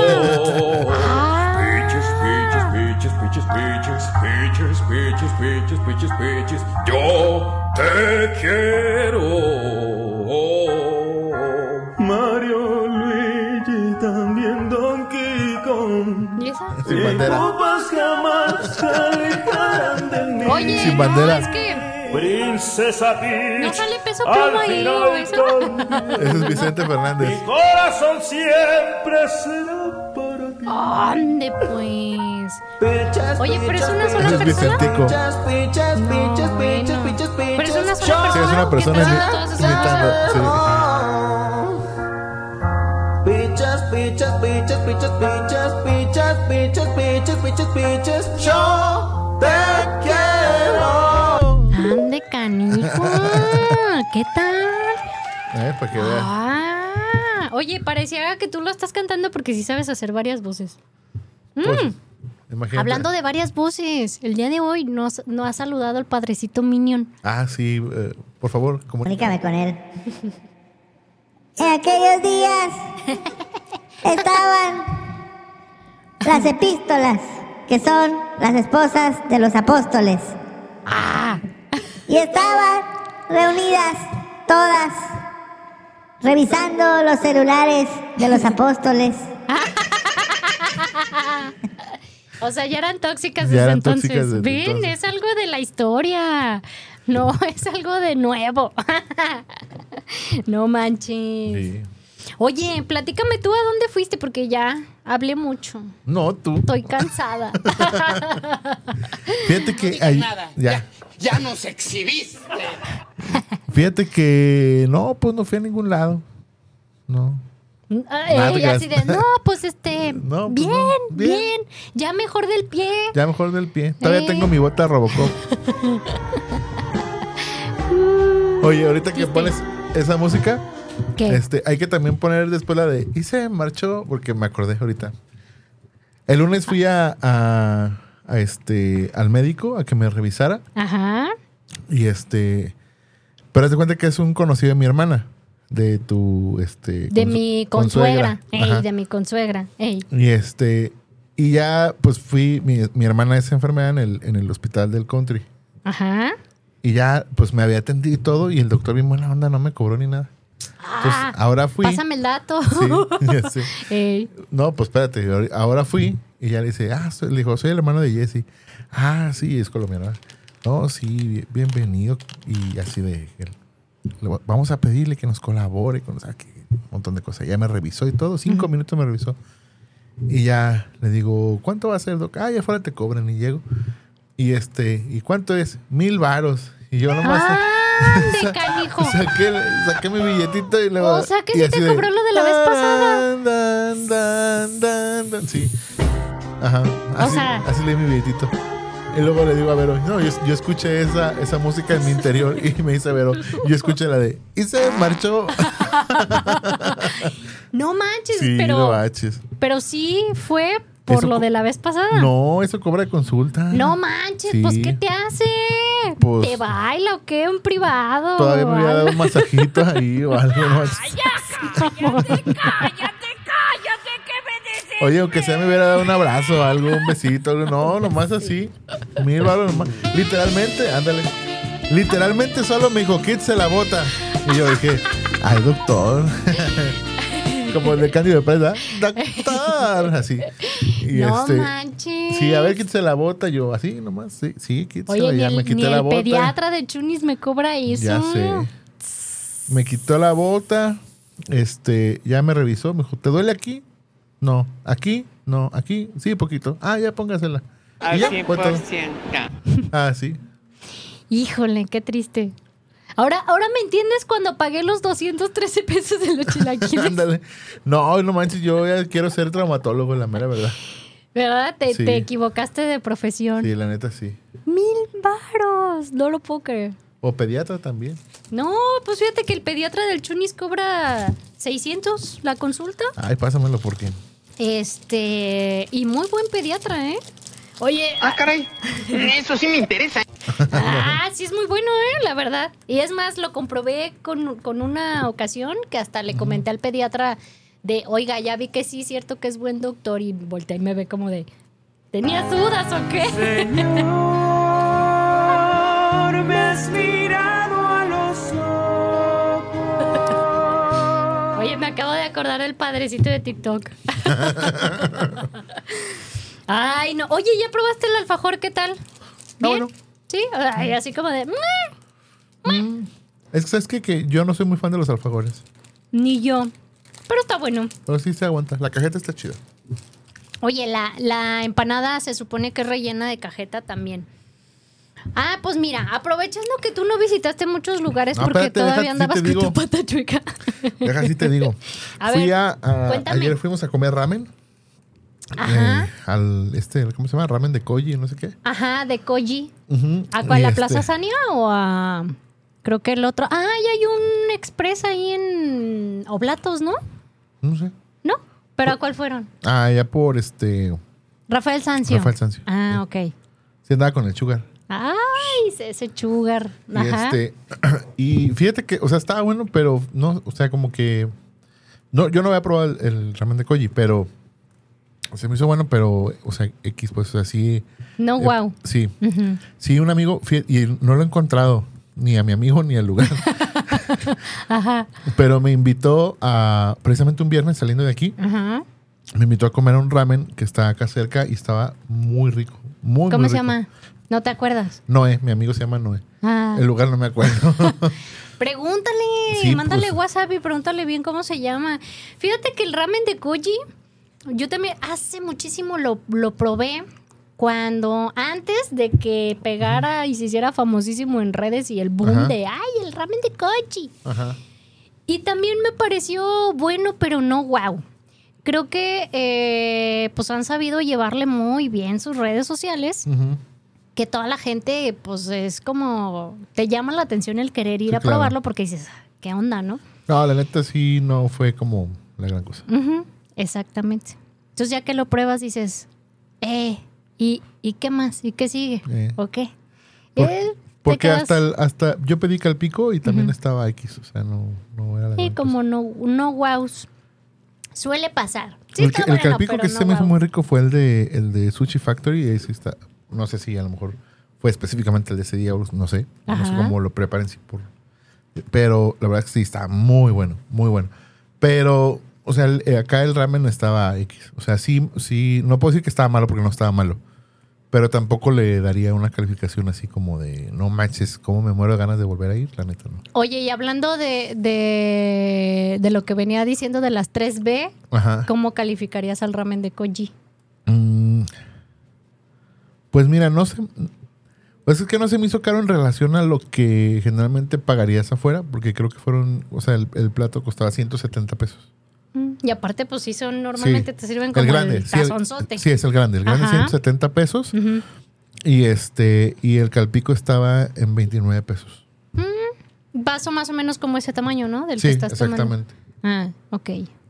piches, piches, piches, piches, piches, piches, yo te quiero. Mario Luigi, también Don Kong. ¿Y esa? Sin bandera. Oye, Sin bandera. No, es que... Princesa Peach. No sale peso pluma ahí. Ese es Vicente Fernández. Mi corazón siempre será para ti. Ande pues. Pichas, Oye, pero es una sola es persona. Pichas, No, pichas, pichas, bueno. pichas, pichas. Pero es una sola Yo- Sí, es una persona imitando. Sí. Pichas, pichas, pichas, pichas, pichas, pichas, pichas, pichas, pichas, pichas. Yo te quiero. Ande, canijo. ¿Qué tal? Eh, para que vean. Ah, oye, parecía que tú lo estás cantando porque sí sabes hacer varias voces. Pues, imagínate. Hablando de varias voces, el día de hoy nos, no ha saludado el padrecito Minion. Ah, sí, eh, por favor, comunícame. Con él. En aquellos días estaban las epístolas, que son las esposas de los apóstoles. Y estaban reunidas todas, revisando los celulares de los apóstoles. O sea, ya eran tóxicas Ya desde eran entonces. tóxicas desde Ven, entonces. es algo de la historia. No, es algo de nuevo. no manches. Sí. Oye, platícame tú a dónde fuiste porque ya hablé mucho. No, tú. Estoy cansada. Fíjate que. ahí- ya. Ya nos exhibiste. Fíjate que. No, pues no fui a ningún lado. No. Nada, te así de, no, pues este, No, pues bien, no, bien, bien. ya mejor del pie. Ya mejor del pie. Todavía Eh. tengo mi bota Robocop. Oye, ahorita que pones esa música, ¿Qué? este, hay que también poner después la de y se marchó, porque me acordé ahorita. El lunes fui a, a- a este al médico a que me revisara Ajá. y este, pero haz de cuenta que es un conocido de mi hermana, de tu este De mi consuegra. Ey, de mi consuegra. Ey. Y este, y ya pues fui, mi, mi hermana es enfermera en el, en el hospital del country. Ajá. Y ya pues me había atendido y todo y el doctor bien buena onda no me cobró ni nada. Entonces Ah, ahora fui. Pásame el dato. Sí. Ey. No, pues espérate, ahor- ahora fui y ya le dice, ah, soy- le dijo, soy el hermano de Jesse. Ah, sí, es colombiano. No, sí, bi- bienvenido. Y así de, vamos a pedirle que nos colabore con o sea, que un montón de cosas. Ya me revisó y todo, cinco minutos me revisó. Y ya le digo, ¿cuánto va a ser, doc? Ah, ya fuera te cobran y llego. Y este, ¿y cuánto es? Mil varos. Y yo nomás ¡Ande, canijo! saqué, saqué mi billetito y luego. O sea que sí así te de, cobró lo de la vez pasada. Dan, dan, dan. Sí. Ajá. Así, sea- así leí mi billetito. Y luego le digo a Vero, no, yo, yo escuché esa, esa música en mi interior y me dice Vero, yo escuché la de, y se marchó. No manches, Sí, no pero, pero sí fue por Eso lo de la vez pasada. No, eso cobra consulta. No manches, Sí. pues ¿qué te hace? Pues- ¿Te baila o qué? ¿Un privado? Todavía me hubiera dado un masajito ahí o algo. cállate, cállate, dices. Oye, aunque sea me hubiera dado un abrazo, algo, un besito, algo. No, nomás así. Mil baros nomás. Literalmente, ándale. Literalmente solo me dijo, quítese la bota. Y yo dije, ay, doctor. Como el de Cándido de Presa. Doctor. Así. Y No este, manches. Sí, a ver, quítese la bota. Yo, así nomás. Sí, sí, quítese. Oye, ni ya el, me quité ni la el bota. pediatra de Chunis me cobra eso. Ya sé. Me quitó la bota. Este, ya me revisó. Me dijo, ¿te duele aquí? No. ¿Aquí? No. ¿Aquí? Sí, poquito. Ah, ya póngasela. Al ya, fue todo. 100%. Ah, sí. Híjole, qué triste. Ahora, ahora me entiendes cuando pagué los 213 pesos de los chilaquiles. Ándale. No, no manches, yo ya quiero ser traumatólogo, la mera verdad. ¿Verdad? Te, Sí. te equivocaste de profesión. Sí, la neta sí. Mil varos. No lo puedo creer. O pediatra también. No, pues fíjate que el pediatra del Chunis cobra 600 la consulta. Ay, pásamelo porque. Este, y muy buen pediatra, ¿eh? Oye, Ah, caray. Eso sí me interesa. ah, sí es muy bueno, ¿eh? La verdad. Y es más, lo comprobé con, con una ocasión que hasta le comenté al pediatra de, oiga, ya vi que sí, cierto que es buen doctor y volteé y me ve como de, ¿tenías dudas o qué? me has mirado Oye, me acabo de acordar del padrecito de TikTok. Ay, no. Oye, ¿ya probaste el alfajor? ¿Qué tal? ¿Bien? Sí, Ay, así como de... "Mm". Es que sabes qué? que yo no soy muy fan de los alfajores. Ni yo. Pero está bueno. Pero sí se aguanta. La cajeta está chida. Oye, la, la empanada se supone que es rellena de cajeta también. Ah, pues mira, aprovechando que tú no visitaste muchos lugares No, porque espérate, todavía deja- sí andabas con tu pata chueca. Deja así te digo. A Fui ver, a, ayer fuimos a comer ramen. Ajá. Eh, al este, ¿cómo se llama? Ramen de koji, no sé qué. Ajá, de Koji. Ujú. ¿A cuál? ¿La este, Plaza Sania o a.? Creo que el otro. Ah, y hay un express ahí en Oblatos, ¿no? No sé. ¿No? ¿Pero a cuál fueron? Ah, ya por este. Rafael Sancio. Rafael Sancio. Ah, ok. Sí andaba con el sugar. Ay, ese sugar. Y Ajá. este. Y fíjate que, o sea, estaba bueno, pero no, o sea, como que. No, yo no había probado el, el ramen de koji, pero. Se me hizo bueno, pero, o sea, X, pues, o sea, sí. No, eh, wow. Sí. Sí, un amigo, y no lo he encontrado, ni a mi amigo ni al lugar. Ajá. pero me invitó a, precisamente un viernes saliendo de aquí, Ajá. me invitó a comer un ramen que está acá cerca y estaba muy rico. Muy, ¿Cómo muy se rico. llama? ¿No te acuerdas? Noé, mi amigo se llama Noé. Ah. El lugar no me acuerdo. Pregúntale, Sí, mándale pues. WhatsApp y pregúntale bien cómo se llama. Fíjate que el ramen de Koji, yo también hace muchísimo lo, lo probé cuando antes de que pegara y se hiciera famosísimo en redes y el boom Ajá. de, ay, el ramen de Koji. Ajá. Y también me pareció bueno, pero no wow. Creo que eh, pues han sabido llevarle muy bien sus redes sociales. Ujú. Que toda la gente, pues es como, te llama la atención el querer ir Sí, a claro. probarlo porque dices, "Ah, ¿qué onda, no? No, la neta sí no fue como la gran cosa. Exactamente. Entonces ya que lo pruebas dices, eh, ¿y, ¿y qué más? ¿Y qué sigue? Eh. ¿O qué? Por- Eh, Porque hasta, el- hasta yo pedí calpico y también estaba X, o sea, no, no era la Sí, gran como no, no wows. Suele pasar. Sí, el, está el bueno, calpico que no se me hizo muy rico fue el de, el de Sushi Factory. Y ese está, no sé si a lo mejor fue específicamente el de ese día, no sé. No sé cómo lo preparen. si por, pero la verdad es que sí, está muy bueno, muy bueno. Pero, o sea, el- eh, acá el ramen estaba X. O sea, sí, sí, no puedo decir que estaba malo porque no estaba malo. Pero tampoco le daría una calificación así como de, no manches, cómo me muero de ganas de volver a ir, la neta no. Oye, y hablando de, de, de lo que venía diciendo de las 3B, Ajá. ¿cómo calificarías al ramen de Koji? Mm, Pues mira, no sé. Pues es que no se me hizo caro en relación a lo que generalmente pagarías afuera, porque creo que fueron, o sea, el, el plato costaba 170 pesos. Mm, Y aparte, pues sí, son normalmente Sí. te sirven como el grande. el sí, el- tazonzote. sí, es el grande. El grande Ajá. 170 pesos. Y este, y el calpico estaba en 29 pesos. Vaso más o menos como ese tamaño, ¿no? Del Sí, que estás tomando. exactamente. Ah, ok.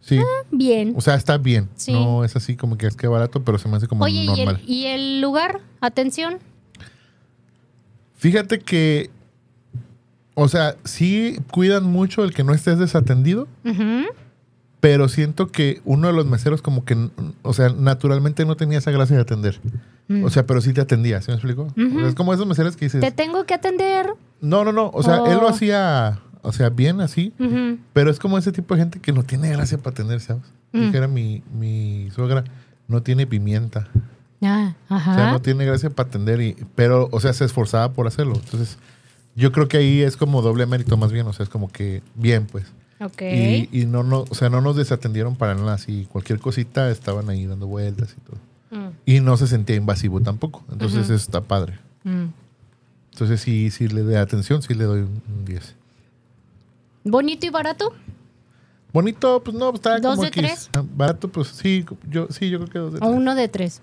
Sí. Bien. O sea, está bien. Sí. No es así como que es que barato, pero se me hace como Oye, ¿y normal. el, y el lugar? Atención. Fíjate que, o sea, sí cuidan mucho el que no estés desatendido. Pero siento que uno de los meseros como que, o sea, naturalmente no tenía esa gracia de atender. Mm. O sea, pero sí te atendía, ¿sí me explico? O sea, es como esos meseros que dices, Te tengo que atender. no, no, no, o sea, él lo Oh. hacía, o sea, bien así, pero es como ese tipo de gente que no tiene gracia para atender, ¿sabes? Mm. Dijera mi, mi suegra, no tiene pimienta. Ah, ajá. O sea, no tiene gracia para atender, y, pero, o sea, se esforzaba por hacerlo. Entonces, yo creo que ahí es como doble mérito más bien, o sea, es como que bien, pues. Ok. Y, y no, no, o sea, no nos desatendieron para nada. Así, cualquier cosita estaban ahí dando vueltas y todo. Mm. Y no se sentía invasivo tampoco. Entonces eso está padre. Mm. Entonces sí, sí le doy atención, sí le doy un un 10. ¿Bonito y barato? Bonito, pues no, está ¿Dos como de X. tres? Ah, Barato, pues sí, yo, sí, yo creo que dos de ¿O tres. uno de tres?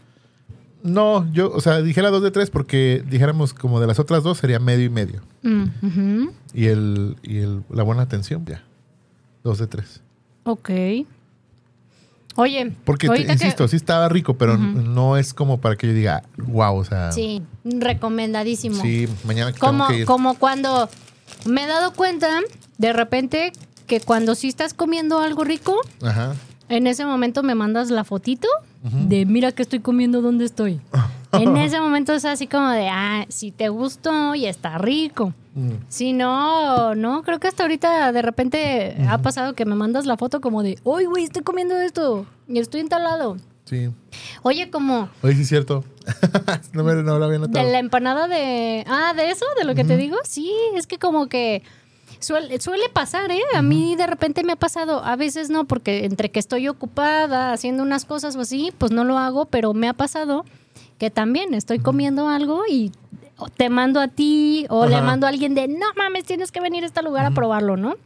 No, yo, o sea, dijera dos de tres porque dijéramos como de las otras dos sería medio y medio. Mm, ujú. Y el, y el, la buena atención, ya. Dos de tres. Ok. Oye, Porque, te- ahorita que- insisto, sí estaba rico, pero no es como para que yo diga, wow, o sea. Sí, recomendadísimo. sí, mañana que como, que ir. como cuando me he dado cuenta de repente que cuando sí estás comiendo algo rico, Ajá. en ese momento me mandas la fotito de mira que estoy comiendo, dónde estoy. en ese momento es así como de, ah, si te gustó y está rico. Mm. Si no, no, creo que hasta ahorita de repente ha pasado que me mandas la foto como de, uy, güey, estoy comiendo esto y estoy entalado. Sí. Oye, como Oye, sí es cierto. no, me, no lo había de notado. la empanada de... Ah, de eso, de lo que te digo. Sí, es que como que suele, suele pasar, ¿eh? A mí de repente me ha pasado, a veces no, porque entre que estoy ocupada haciendo unas cosas o así, pues no lo hago, pero me ha pasado que también estoy comiendo algo y te mando a ti o le mando a alguien de, no mames, tienes que venir a este lugar a probarlo, ¿no?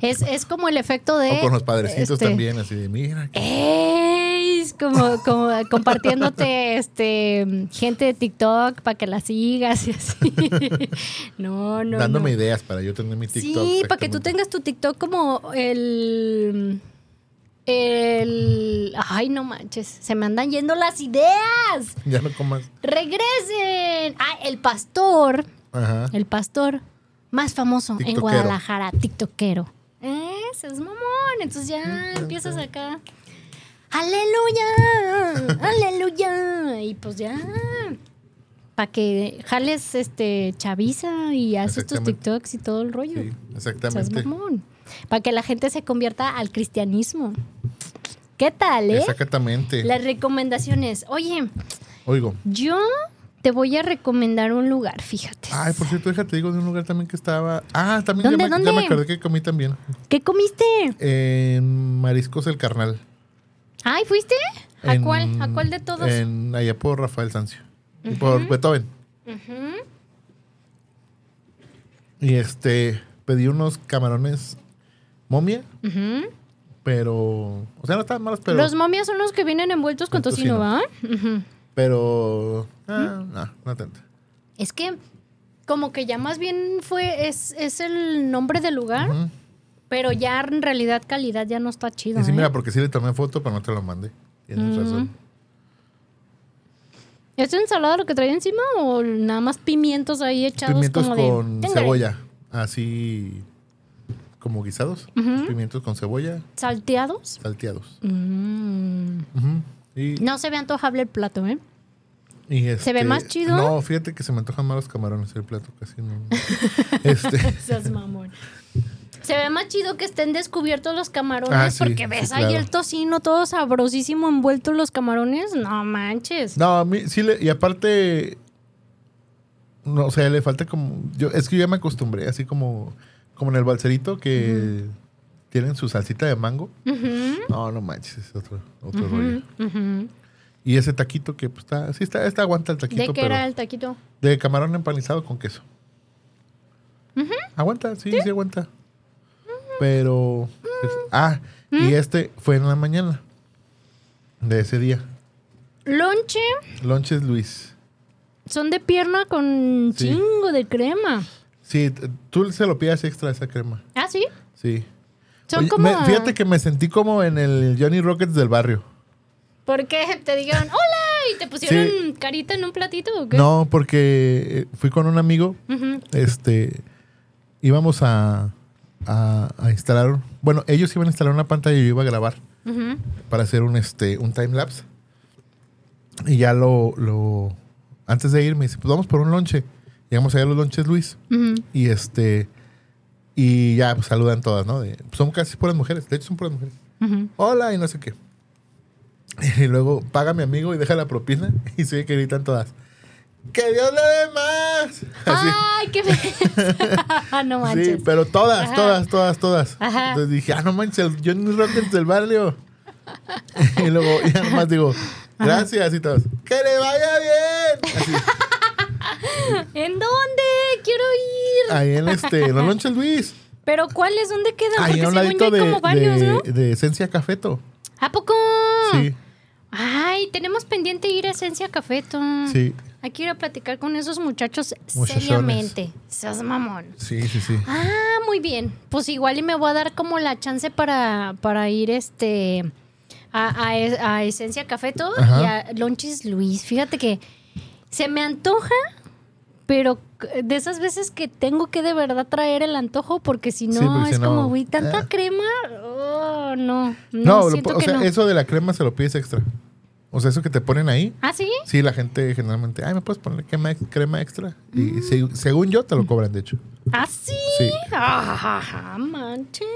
Es, es como el efecto de... O con los padrecitos este, también, así de, mira. que- ¡Ey! Como, como compartiéndote este gente de TikTok para que la sigas y así. No, no. dándome no. ideas para yo tener mi TikTok. Sí, para que tú tengas tu TikTok como el. El. Ay, no manches. Se me andan yendo las ideas. Ya no comas. ¡Regresen! Ah, el pastor. Ajá. El pastor más famoso en. Guadalajara, TikTokero. Ese es mamón. Entonces ya empiezas acá. ¡Aleluya! ¡Aleluya! Y pues ya. Para que jales este chaviza y haces tus. TikToks y todo el rollo. Sí, exactamente. Para que la gente se convierta al cristianismo. ¿Qué tal, eh? Exactamente. Las recomendaciones. Oye, Oigo. yo te voy a recomendar un lugar, fíjate. Ay, por cierto, déjate, digo de un lugar también que estaba. Ah, también ya ¿Dónde, me, ya dónde? me acordé que comí también. ¿Qué comiste? En Mariscos el Carnal. Ay, ¿fuiste? ¿A En- cuál? ¿A cuál de todos? En allá por Rafael Sancio. Y Por Beethoven. Y este, pedí unos camarones momia, Ujú. pero. O sea, no estaban malos, pero. Los momias son los que vienen envueltos con tocino. ¿va? Pero. Ah, no, no tanto. Es que como que ya más bien fue, es, es el nombre del lugar, Ujú. Pero ya en realidad calidad ya no está chido. Y sí, ¿eh? mira, porque sí le tomé foto, pero no te lo mandé. Tienes Mm. razón. ¿Es ensalada lo que trae encima o nada más pimientos ahí echados Pimientos como con de... Cebolla. Así. Como guisados. Pimientos con cebolla, ¿Salteados? salteados. Mm. Y, No se ve antojable el plato, ¿eh? y ¿Se ve este- más chido? No, fíjate que se me antojan más los camarones el plato, casi no. este. Seas mamón. Se ve más chido que estén descubiertos los camarones Ah, sí, porque sí, ves ahí claro. el tocino todo sabrosísimo envuelto en los camarones. No manches. No, a mí sí le. Y aparte. No, o sea, le falta como. Yo, es que yo ya me acostumbré, así como. Como en el balserito que tienen su salsita de mango. No, no manches, es otro, otro ujú, rollo. Y ese taquito que pues está. Sí, está, está aguanta el taquito, ¿De qué pero. era el taquito? De camarón empanizado con queso. Aguanta, sí, sí, aguanta. Pero. ah, y este fue en la mañana. De ese día. Lonche Lonches Luis. son de pierna con Sí. chingo de crema. Sí, tú se lo pidas extra esa crema. Ah, sí. Sí. Son Oye, como. me- fíjate que me sentí como en el Johnny Rockets del barrio. Porque te dijeron hola y te pusieron Sí. carita en un platito o qué? No, porque eh, fui con un amigo. Este. Íbamos a, a, a instalar. Bueno, ellos iban a instalar una pantalla y yo iba a grabar para hacer un, este, un time lapse. Y ya lo, lo. Antes de ir, me dice: Pues vamos por un lonche. Llegamos allá a los lonches Luis. Y este. Y ya pues, saludan todas, ¿no? De- son casi puras mujeres. De hecho, son puras mujeres. Hola, y no sé qué. Y luego paga mi amigo y deja la propina. Y se que gritan todas. ¡Que Dios le dé más! Así. Ay, qué no manches. Sí, pero todas, Ajá. todas, todas, todas. Ajá. Entonces dije, ah, no manches, el Johnny Rockets del barrio. y luego ya nomás digo, gracias y todos. ¡Que le vaya bien! Así. ¿En dónde? Quiero ir. Ahí en este, en lonches Luis. ¿Pero cuáles? ¿Dónde quedan? Ahí Porque a un según ladito yo hay de, como varios, de, ¿no? de Esencia Cafeto. ¿A poco? Sí, Ay, tenemos pendiente ir a Esencia Cafeto. sí, Hay que ir a platicar con esos muchachos seriamente. Seas mamón. sí, sí, sí. Ah, muy bien. Pues igual y me voy a dar como la chance para, para ir este a, a es- a Esencia Cafeto Ajá. y a Lonchis Luis. Fíjate que se me antoja, pero de esas veces que tengo que de verdad traer el antojo, porque si no, Sí, porque es si como, güey, tanta eh. crema. Oh, no, no, No, lo- siento o que sea, no. eso de la crema se lo pides extra. O sea, eso que te ponen ahí. ¿Ah, sí? Sí, la gente generalmente, ay, ¿me puedes poner crema, crema extra? Mm. Y se- según yo, te lo cobran, de hecho. ¿Ah, sí? Sí. Ah, manches.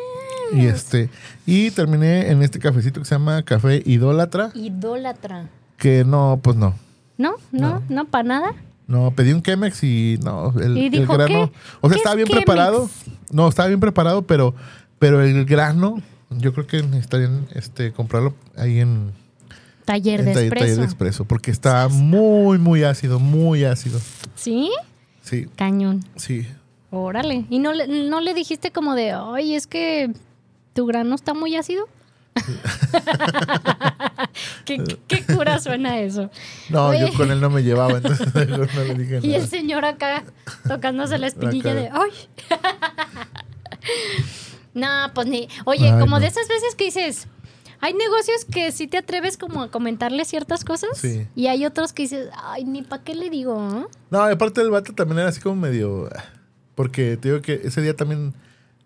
Y este, y terminé en este cafecito que se llama Café Idólatra, Idólatra. que no, pues no. ¿No? ¿No? ¿No, para nada? No, pedí un Chemex y no, el, ¿Y el dijo grano. qué? O sea, ¿Qué estaba es bien Chemex? preparado. No, estaba bien preparado, pero, pero el grano, yo creo que necesitarían este, comprarlo ahí en, Taller de taller- expreso. taller de expreso, porque está muy, muy ácido, muy ácido. ¿Sí? Sí, Cañón. sí. Órale. ¿Y no le, no le dijiste como de, ay, es que tu grano está muy ácido? ¿Qué, qué cura suena eso? No, Oye. yo con él no me llevaba, entonces no le dije Y nada. el señor acá tocándose la espinilla de, ay. no, pues ni. Oye, Ay, como no. de esas veces que dices, hay negocios que sí te atreves como a comentarle ciertas cosas. Sí. Y hay otros que dices, ay, ni para qué le digo. ¿no? No, aparte el vato también era así como medio. Porque te digo que ese día también.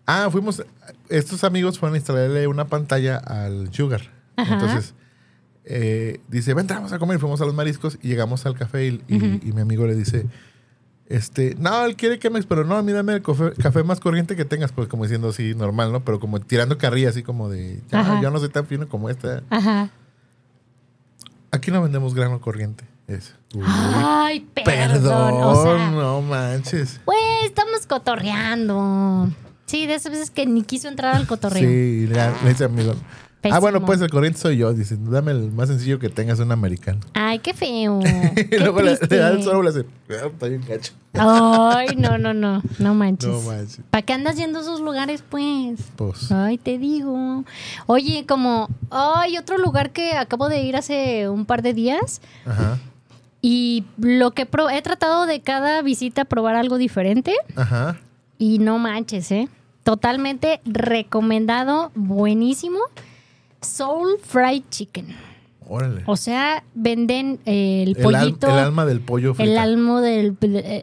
Ah, fuimos. Estos amigos fueron a instalarle una pantalla al Sugar. Ajá. Entonces, eh, dice: Vente, vamos a comer. Fuimos a los mariscos y llegamos al café. Y, y- Ujú. y mi amigo le dice: este, No, él quiere Chemex, pero no, mírame el café, café más corriente que tengas. Pues como diciendo así, normal, ¿no? Pero como tirando carrilla, así como de: "Ya. Yo no soy tan fino como esta. Ajá. Aquí no vendemos grano corriente. Es. Uy, Ay, perdón. Perdón, o sea, no manches. Pues estamos cotorreando. Sí, de esas veces que ni quiso entrar al cotorreo. Sí, le, le dice amigo. Pésimo. Ah, bueno, pues el corriente soy yo. Dice, dame el más sencillo que tengas un americano. Ay, qué feo. y Qué luego le, le da el sorbo y le hace, "Ah, está bien gacho. Ay, no, no, no. No manches. No manches. ¿Para qué andas yendo a esos lugares, pues? Pues, Ay, te digo. Oye, como, hay otro lugar que acabo de ir hace un par de días ajá, y lo que pro- he tratado de cada visita probar algo diferente ajá. y no manches, ¿eh? Totalmente recomendado, buenísimo. Soul Fried Chicken. Órale. O sea, venden eh, el El, al- pollito. el alma del pollo frita. el alma del,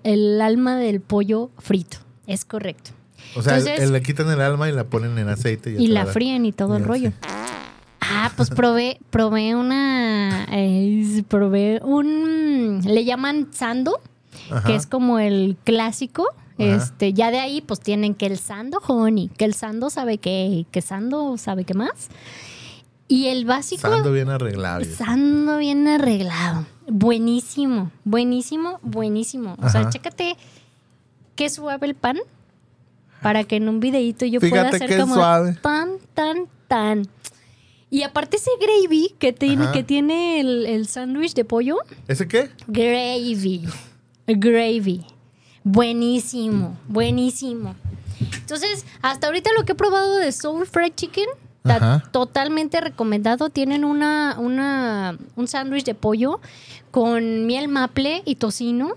el alma del pollo frito. Es correcto. o sea, el- entonces- el- le quitan el alma y la ponen en aceite. Y la fríen y todo el rollo. Ah, pues probé, probé una, eh, probé un, le llaman sando, Ajá. que es como el clásico. Ajá. Este, ya de ahí pues tienen que el sando honey, que el sando sabe qué, que sando sabe qué más. Y el básico, Sando bien arreglado. sando bien arreglado. Buenísimo, buenísimo, buenísimo. O sea, chécate qué suave el pan para que en un videito yo pueda hacer como suave. tan, tan, tan. Y aparte ese gravy que tiene, Ajá. que tiene el, el sándwich de pollo, ¿Ese qué? gravy, gravy. Buenísimo, buenísimo. Entonces, hasta ahorita lo que he probado de Soul Fried Chicken, Ajá. totalmente recomendado. Tienen una, una, un sándwich de pollo con miel maple y tocino.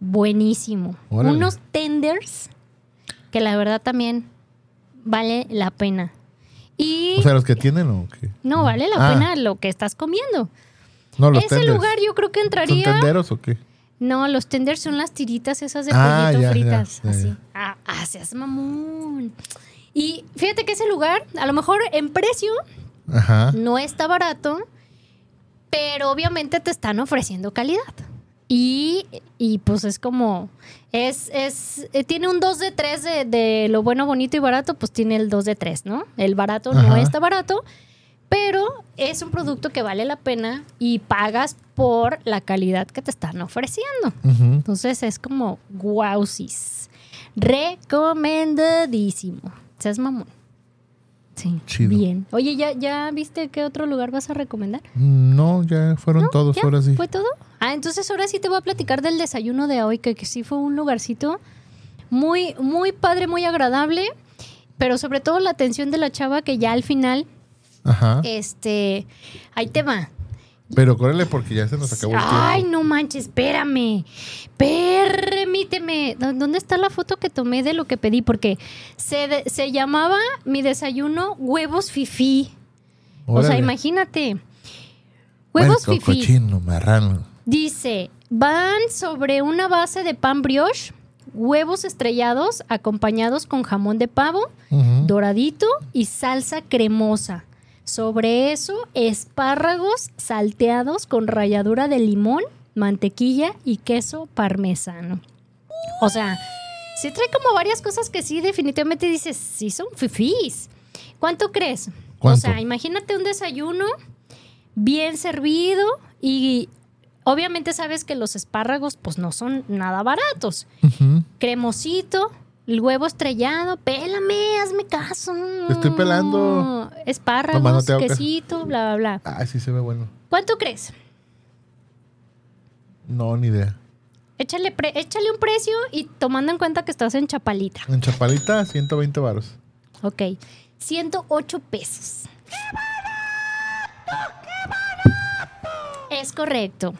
Buenísimo. Órale. Unos tenders que la verdad también vale la pena. Y O sea, los que tienen o qué? no vale la Ah. pena lo que estás comiendo. No, los Ese tenders. lugar yo creo que ¿Son entraría. tenderos o qué? No, los tenders son las tiritas esas de Ah, pollito ya, ya, fritas. ya, así. Ah, ah, seas mamón. Y fíjate que ese lugar, a lo mejor en precio, Ajá. no está barato, pero obviamente te están ofreciendo calidad. Y, y pues es como, es, es, eh, tiene un 2 de 3 de, de lo bueno, bonito y barato, pues tiene el 2 de 3, ¿no? El barato no está barato, pero es un producto que vale la pena y pagas por la calidad que te están ofreciendo. Entonces es como guausis. Recomendadísimo. Seas mamón. Sí. Chido. Bien. Oye, ¿ya, ¿ya viste qué otro lugar vas a recomendar? No, ya fueron todos, ¿Ya? ahora sí. ¿Fue todo? Ah, entonces ahora sí te voy a platicar del desayuno de hoy, que, que sí fue un lugarcito muy, muy padre, muy agradable. pero sobre todo la atención de la chava que ya al final, Ajá. este, ahí te va. Pero córrele porque ya se nos acabó el tiempo. Ay, no manches, espérame. Permíteme. ¿Dó- ¿Dónde está la foto que tomé de lo que pedí? Porque se, de- se llamaba mi desayuno huevos fifí. O sea, imagínate. Huevos Puerco, fifí. cochino, marrano. Dice, van sobre una base de pan brioche, huevos estrellados acompañados con jamón de pavo, doradito y salsa cremosa. Sobre eso, espárragos salteados con ralladura de limón, mantequilla y queso parmesano. O sea, sí trae como varias cosas que sí definitivamente dices, sí son fifís. ¿Cuánto crees? O sea, imagínate un desayuno bien servido y obviamente sabes que los espárragos pues no son nada baratos. Cremosito, el huevo estrellado, pélame, hazme caso. Te estoy pelando. Espárragos, no te quesito, bla, bla, bla. Ah, sí se ve bueno. ¿Cuánto crees? No, ni idea. Échale, pre- échale un precio y tomando en cuenta que estás en Chapalita. En Chapalita, 120 varos. Ok, 108 pesos. Es correcto.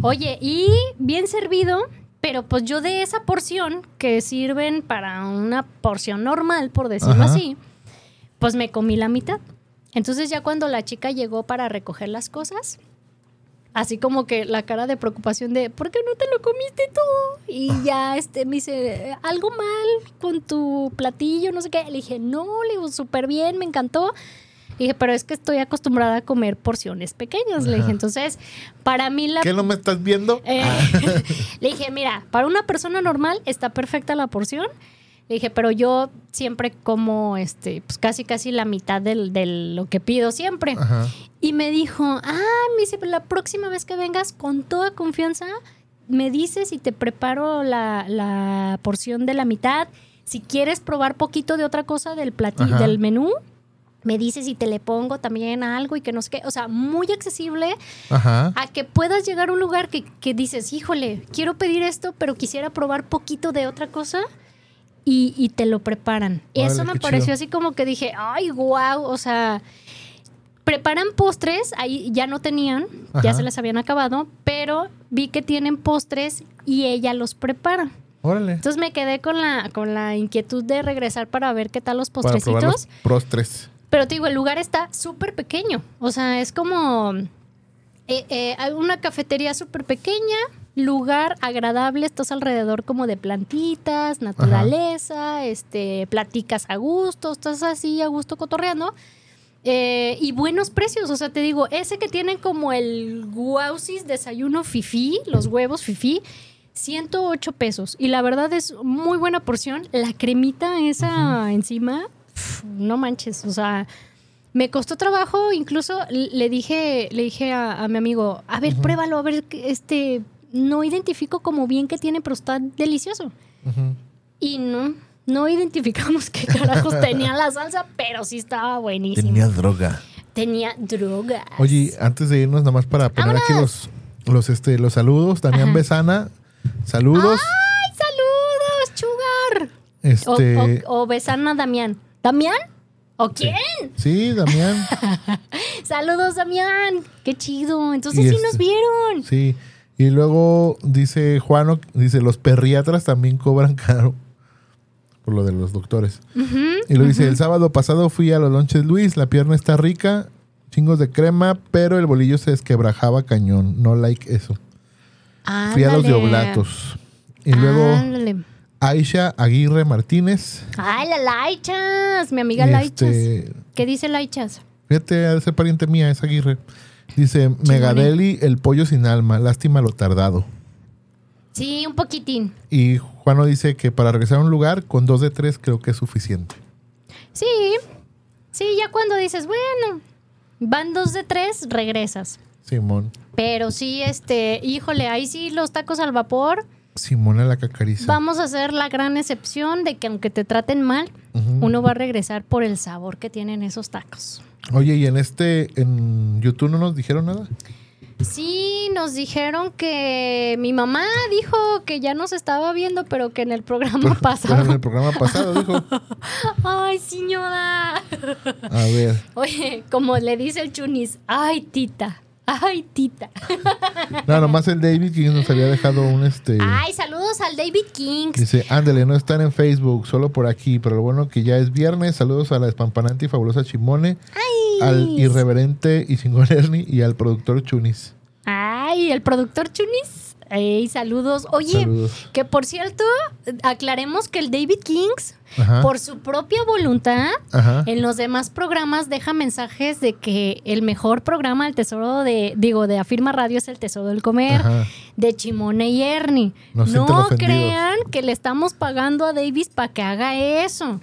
Oye, y bien servido, pero pues yo de esa porción que sirven para una porción normal, por decirlo Ajá. así, pues me comí la mitad. Entonces ya cuando la chica llegó para recoger las cosas, así como que la cara de preocupación de, ¿por qué no te lo comiste tú? Y ya este me dice, algo mal con tu platillo, no sé qué. Le dije, no, le digo, súper bien, me encantó. Le dije, pero es que estoy acostumbrada a comer porciones pequeñas. Le dije, Ajá. entonces, para mí la... ¿Qué no me estás viendo? Eh, le dije, mira, para una persona normal está perfecta la porción. Le dije, pero yo siempre como este, pues casi casi la mitad del- de lo que pido siempre. Ajá. Y me dijo, ah, me dice, la próxima vez que vengas, con toda confianza, me dices y te preparo la, la porción de la mitad. Si quieres probar poquito de otra cosa del platillo, del menú, me dices y te le pongo también algo y que no sé qué. O sea, muy accesible Ajá. a que puedas llegar a un lugar que, que dices, híjole, quiero pedir esto, pero quisiera probar poquito de otra cosa. Y, y te lo preparan. Y eso me pareció chido. así como que dije, ay, wow, o sea, preparan postres, ahí ya no tenían, ya se les habían acabado, pero vi que tienen postres y ella los prepara. Órale. Entonces me quedé con la, con la inquietud de regresar para ver qué tal los Para postrecitos. los prostres. Pero te digo, el lugar está súper pequeño. O sea, es como eh, eh, una cafetería súper pequeña, lugar agradable, estás alrededor como de plantitas, naturaleza, este, platicas a gusto, estás así a gusto cotorreando. Eh, y buenos precios, o sea, te digo, ese que tienen como el guausis desayuno fifí, los huevos fifí, 108 pesos. Y la verdad es muy buena porción. La cremita esa encima, pf, no manches, o sea, me costó trabajo, incluso le dije, le dije a, a mi amigo, a ver, pruébalo, a ver, este, no identifico como bien que tiene, pero está delicioso. Y no, no identificamos qué carajos tenía la salsa, pero sí estaba buenísimo. Tenía droga. Tenía drogas. Oye, antes de irnos, nada más para poner aquí los, los, este, los saludos. Damián Ajá. Besana, saludos. ¡Ay, saludos, Chugar! Este, O, o, o besan a Damián. ¿Damián? ¿O quién? sí, Damián. Saludos, Damián. Qué chido. Entonces Y sí este- nos vieron. Sí. Y luego dice Juano, dice, los perriatras también cobran caro. Por lo de los doctores. Y lo dice, el sábado pasado fui a los lonches Luis, la pierna está rica, chingos de crema, pero el bolillo se desquebrajaba cañón. No like eso. Fui a los de Ándale. Oblatos. Y luego Ándale. Aisha Aguirre Martínez. Ay, la Laichas. Mi amiga Laichas. este- ¿Qué dice Laichas? Fíjate, ha de ser pariente mía, es Aguirre. Dice, Megadeli, el pollo sin alma, lástima lo tardado. Sí, un poquitín. Y Juano dice que para regresar a un lugar, con dos de tres creo que es suficiente. Sí. Sí, ya cuando dices, bueno, van dos de tres, regresas. Simón. Pero sí, este, híjole, ahí sí los tacos al vapor. Simona la cacariza. Vamos a hacer la gran excepción de que aunque te traten mal, uno va a regresar por el sabor que tienen esos tacos. Oye, y en este, en YouTube no nos dijeron nada. Sí, nos dijeron que mi mamá dijo que ya nos estaba viendo, pero que en el programa Pero en pasado. el programa pasado dijo. Ay, señora. A ver. Oye, como le dice el chunis, ay, tita. Ay, tita. No, nomás el David que nos había dejado un este. Ay, saludos al David Kings. Dice, ándale, no están en Facebook, solo por aquí, pero lo bueno que ya es viernes. Saludos a la espampanante y fabulosa Chimone, al irreverente y sin Ernie y al productor Chunis. Ay, el productor Chunis. Ey, saludos. Oye, Saludos. que por cierto, aclaremos que el David Kings, Ajá. por su propia voluntad, Ajá. en los demás programas deja mensajes de que el mejor programa, el tesoro de, digo, de Afirma Radio es el tesoro del comer, Ajá. de Chimone y Ernie. No crean que le estamos pagando a Davis para que haga eso.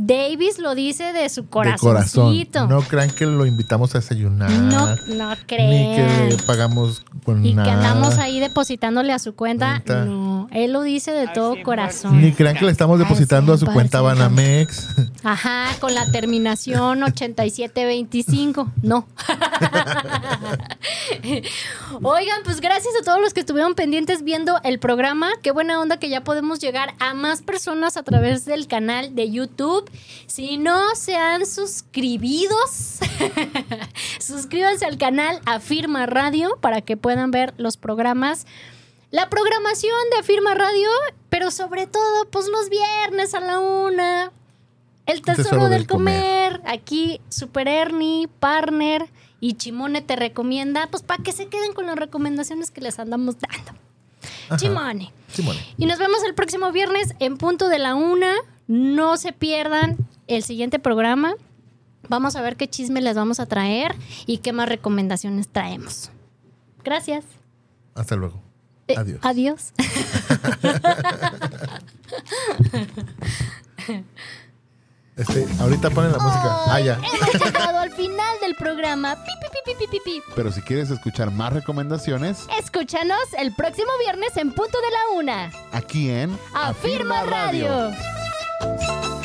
Davis lo dice de su De corazón. corazoncito. No crean que lo invitamos a desayunar. No, no Ni crean. que le pagamos con Y que nada. andamos ahí depositándole a su cuenta. Cuenta. No, él lo dice de todo corazón. Ni crean que le estamos depositando a su cuenta 100%. Banamex. Ajá, con la terminación 8725. No. Oigan, pues gracias a todos los que estuvieron pendientes viendo el programa. Qué buena onda que ya podemos llegar a más personas a través del canal de YouTube. Si no se han suscribido, suscríbanse al canal Afirma Radio para que puedan ver los programas. La programación de Afirma Radio, pero sobre todo, pues los viernes a la una. El tesoro, del, comer. Aquí, Super Ernie, Partner y Chimone te recomienda, pues para que se queden con las recomendaciones que les andamos dando. Ajá. Chimone. Y nos vemos el próximo viernes en punto de la una. No se pierdan el siguiente programa. Vamos a ver qué chisme les vamos a traer y qué más recomendaciones traemos. Gracias. Hasta luego. Eh, Adiós. Adiós. Este, ahorita ponen la música. Ah, ya. Hemos llegado al final del programa. Pi, pi, pi, pi, pi, pi, pi. Pero si quieres escuchar más recomendaciones, Escúchanos el próximo viernes en punto de la una. aquí en Afirma Radio. Música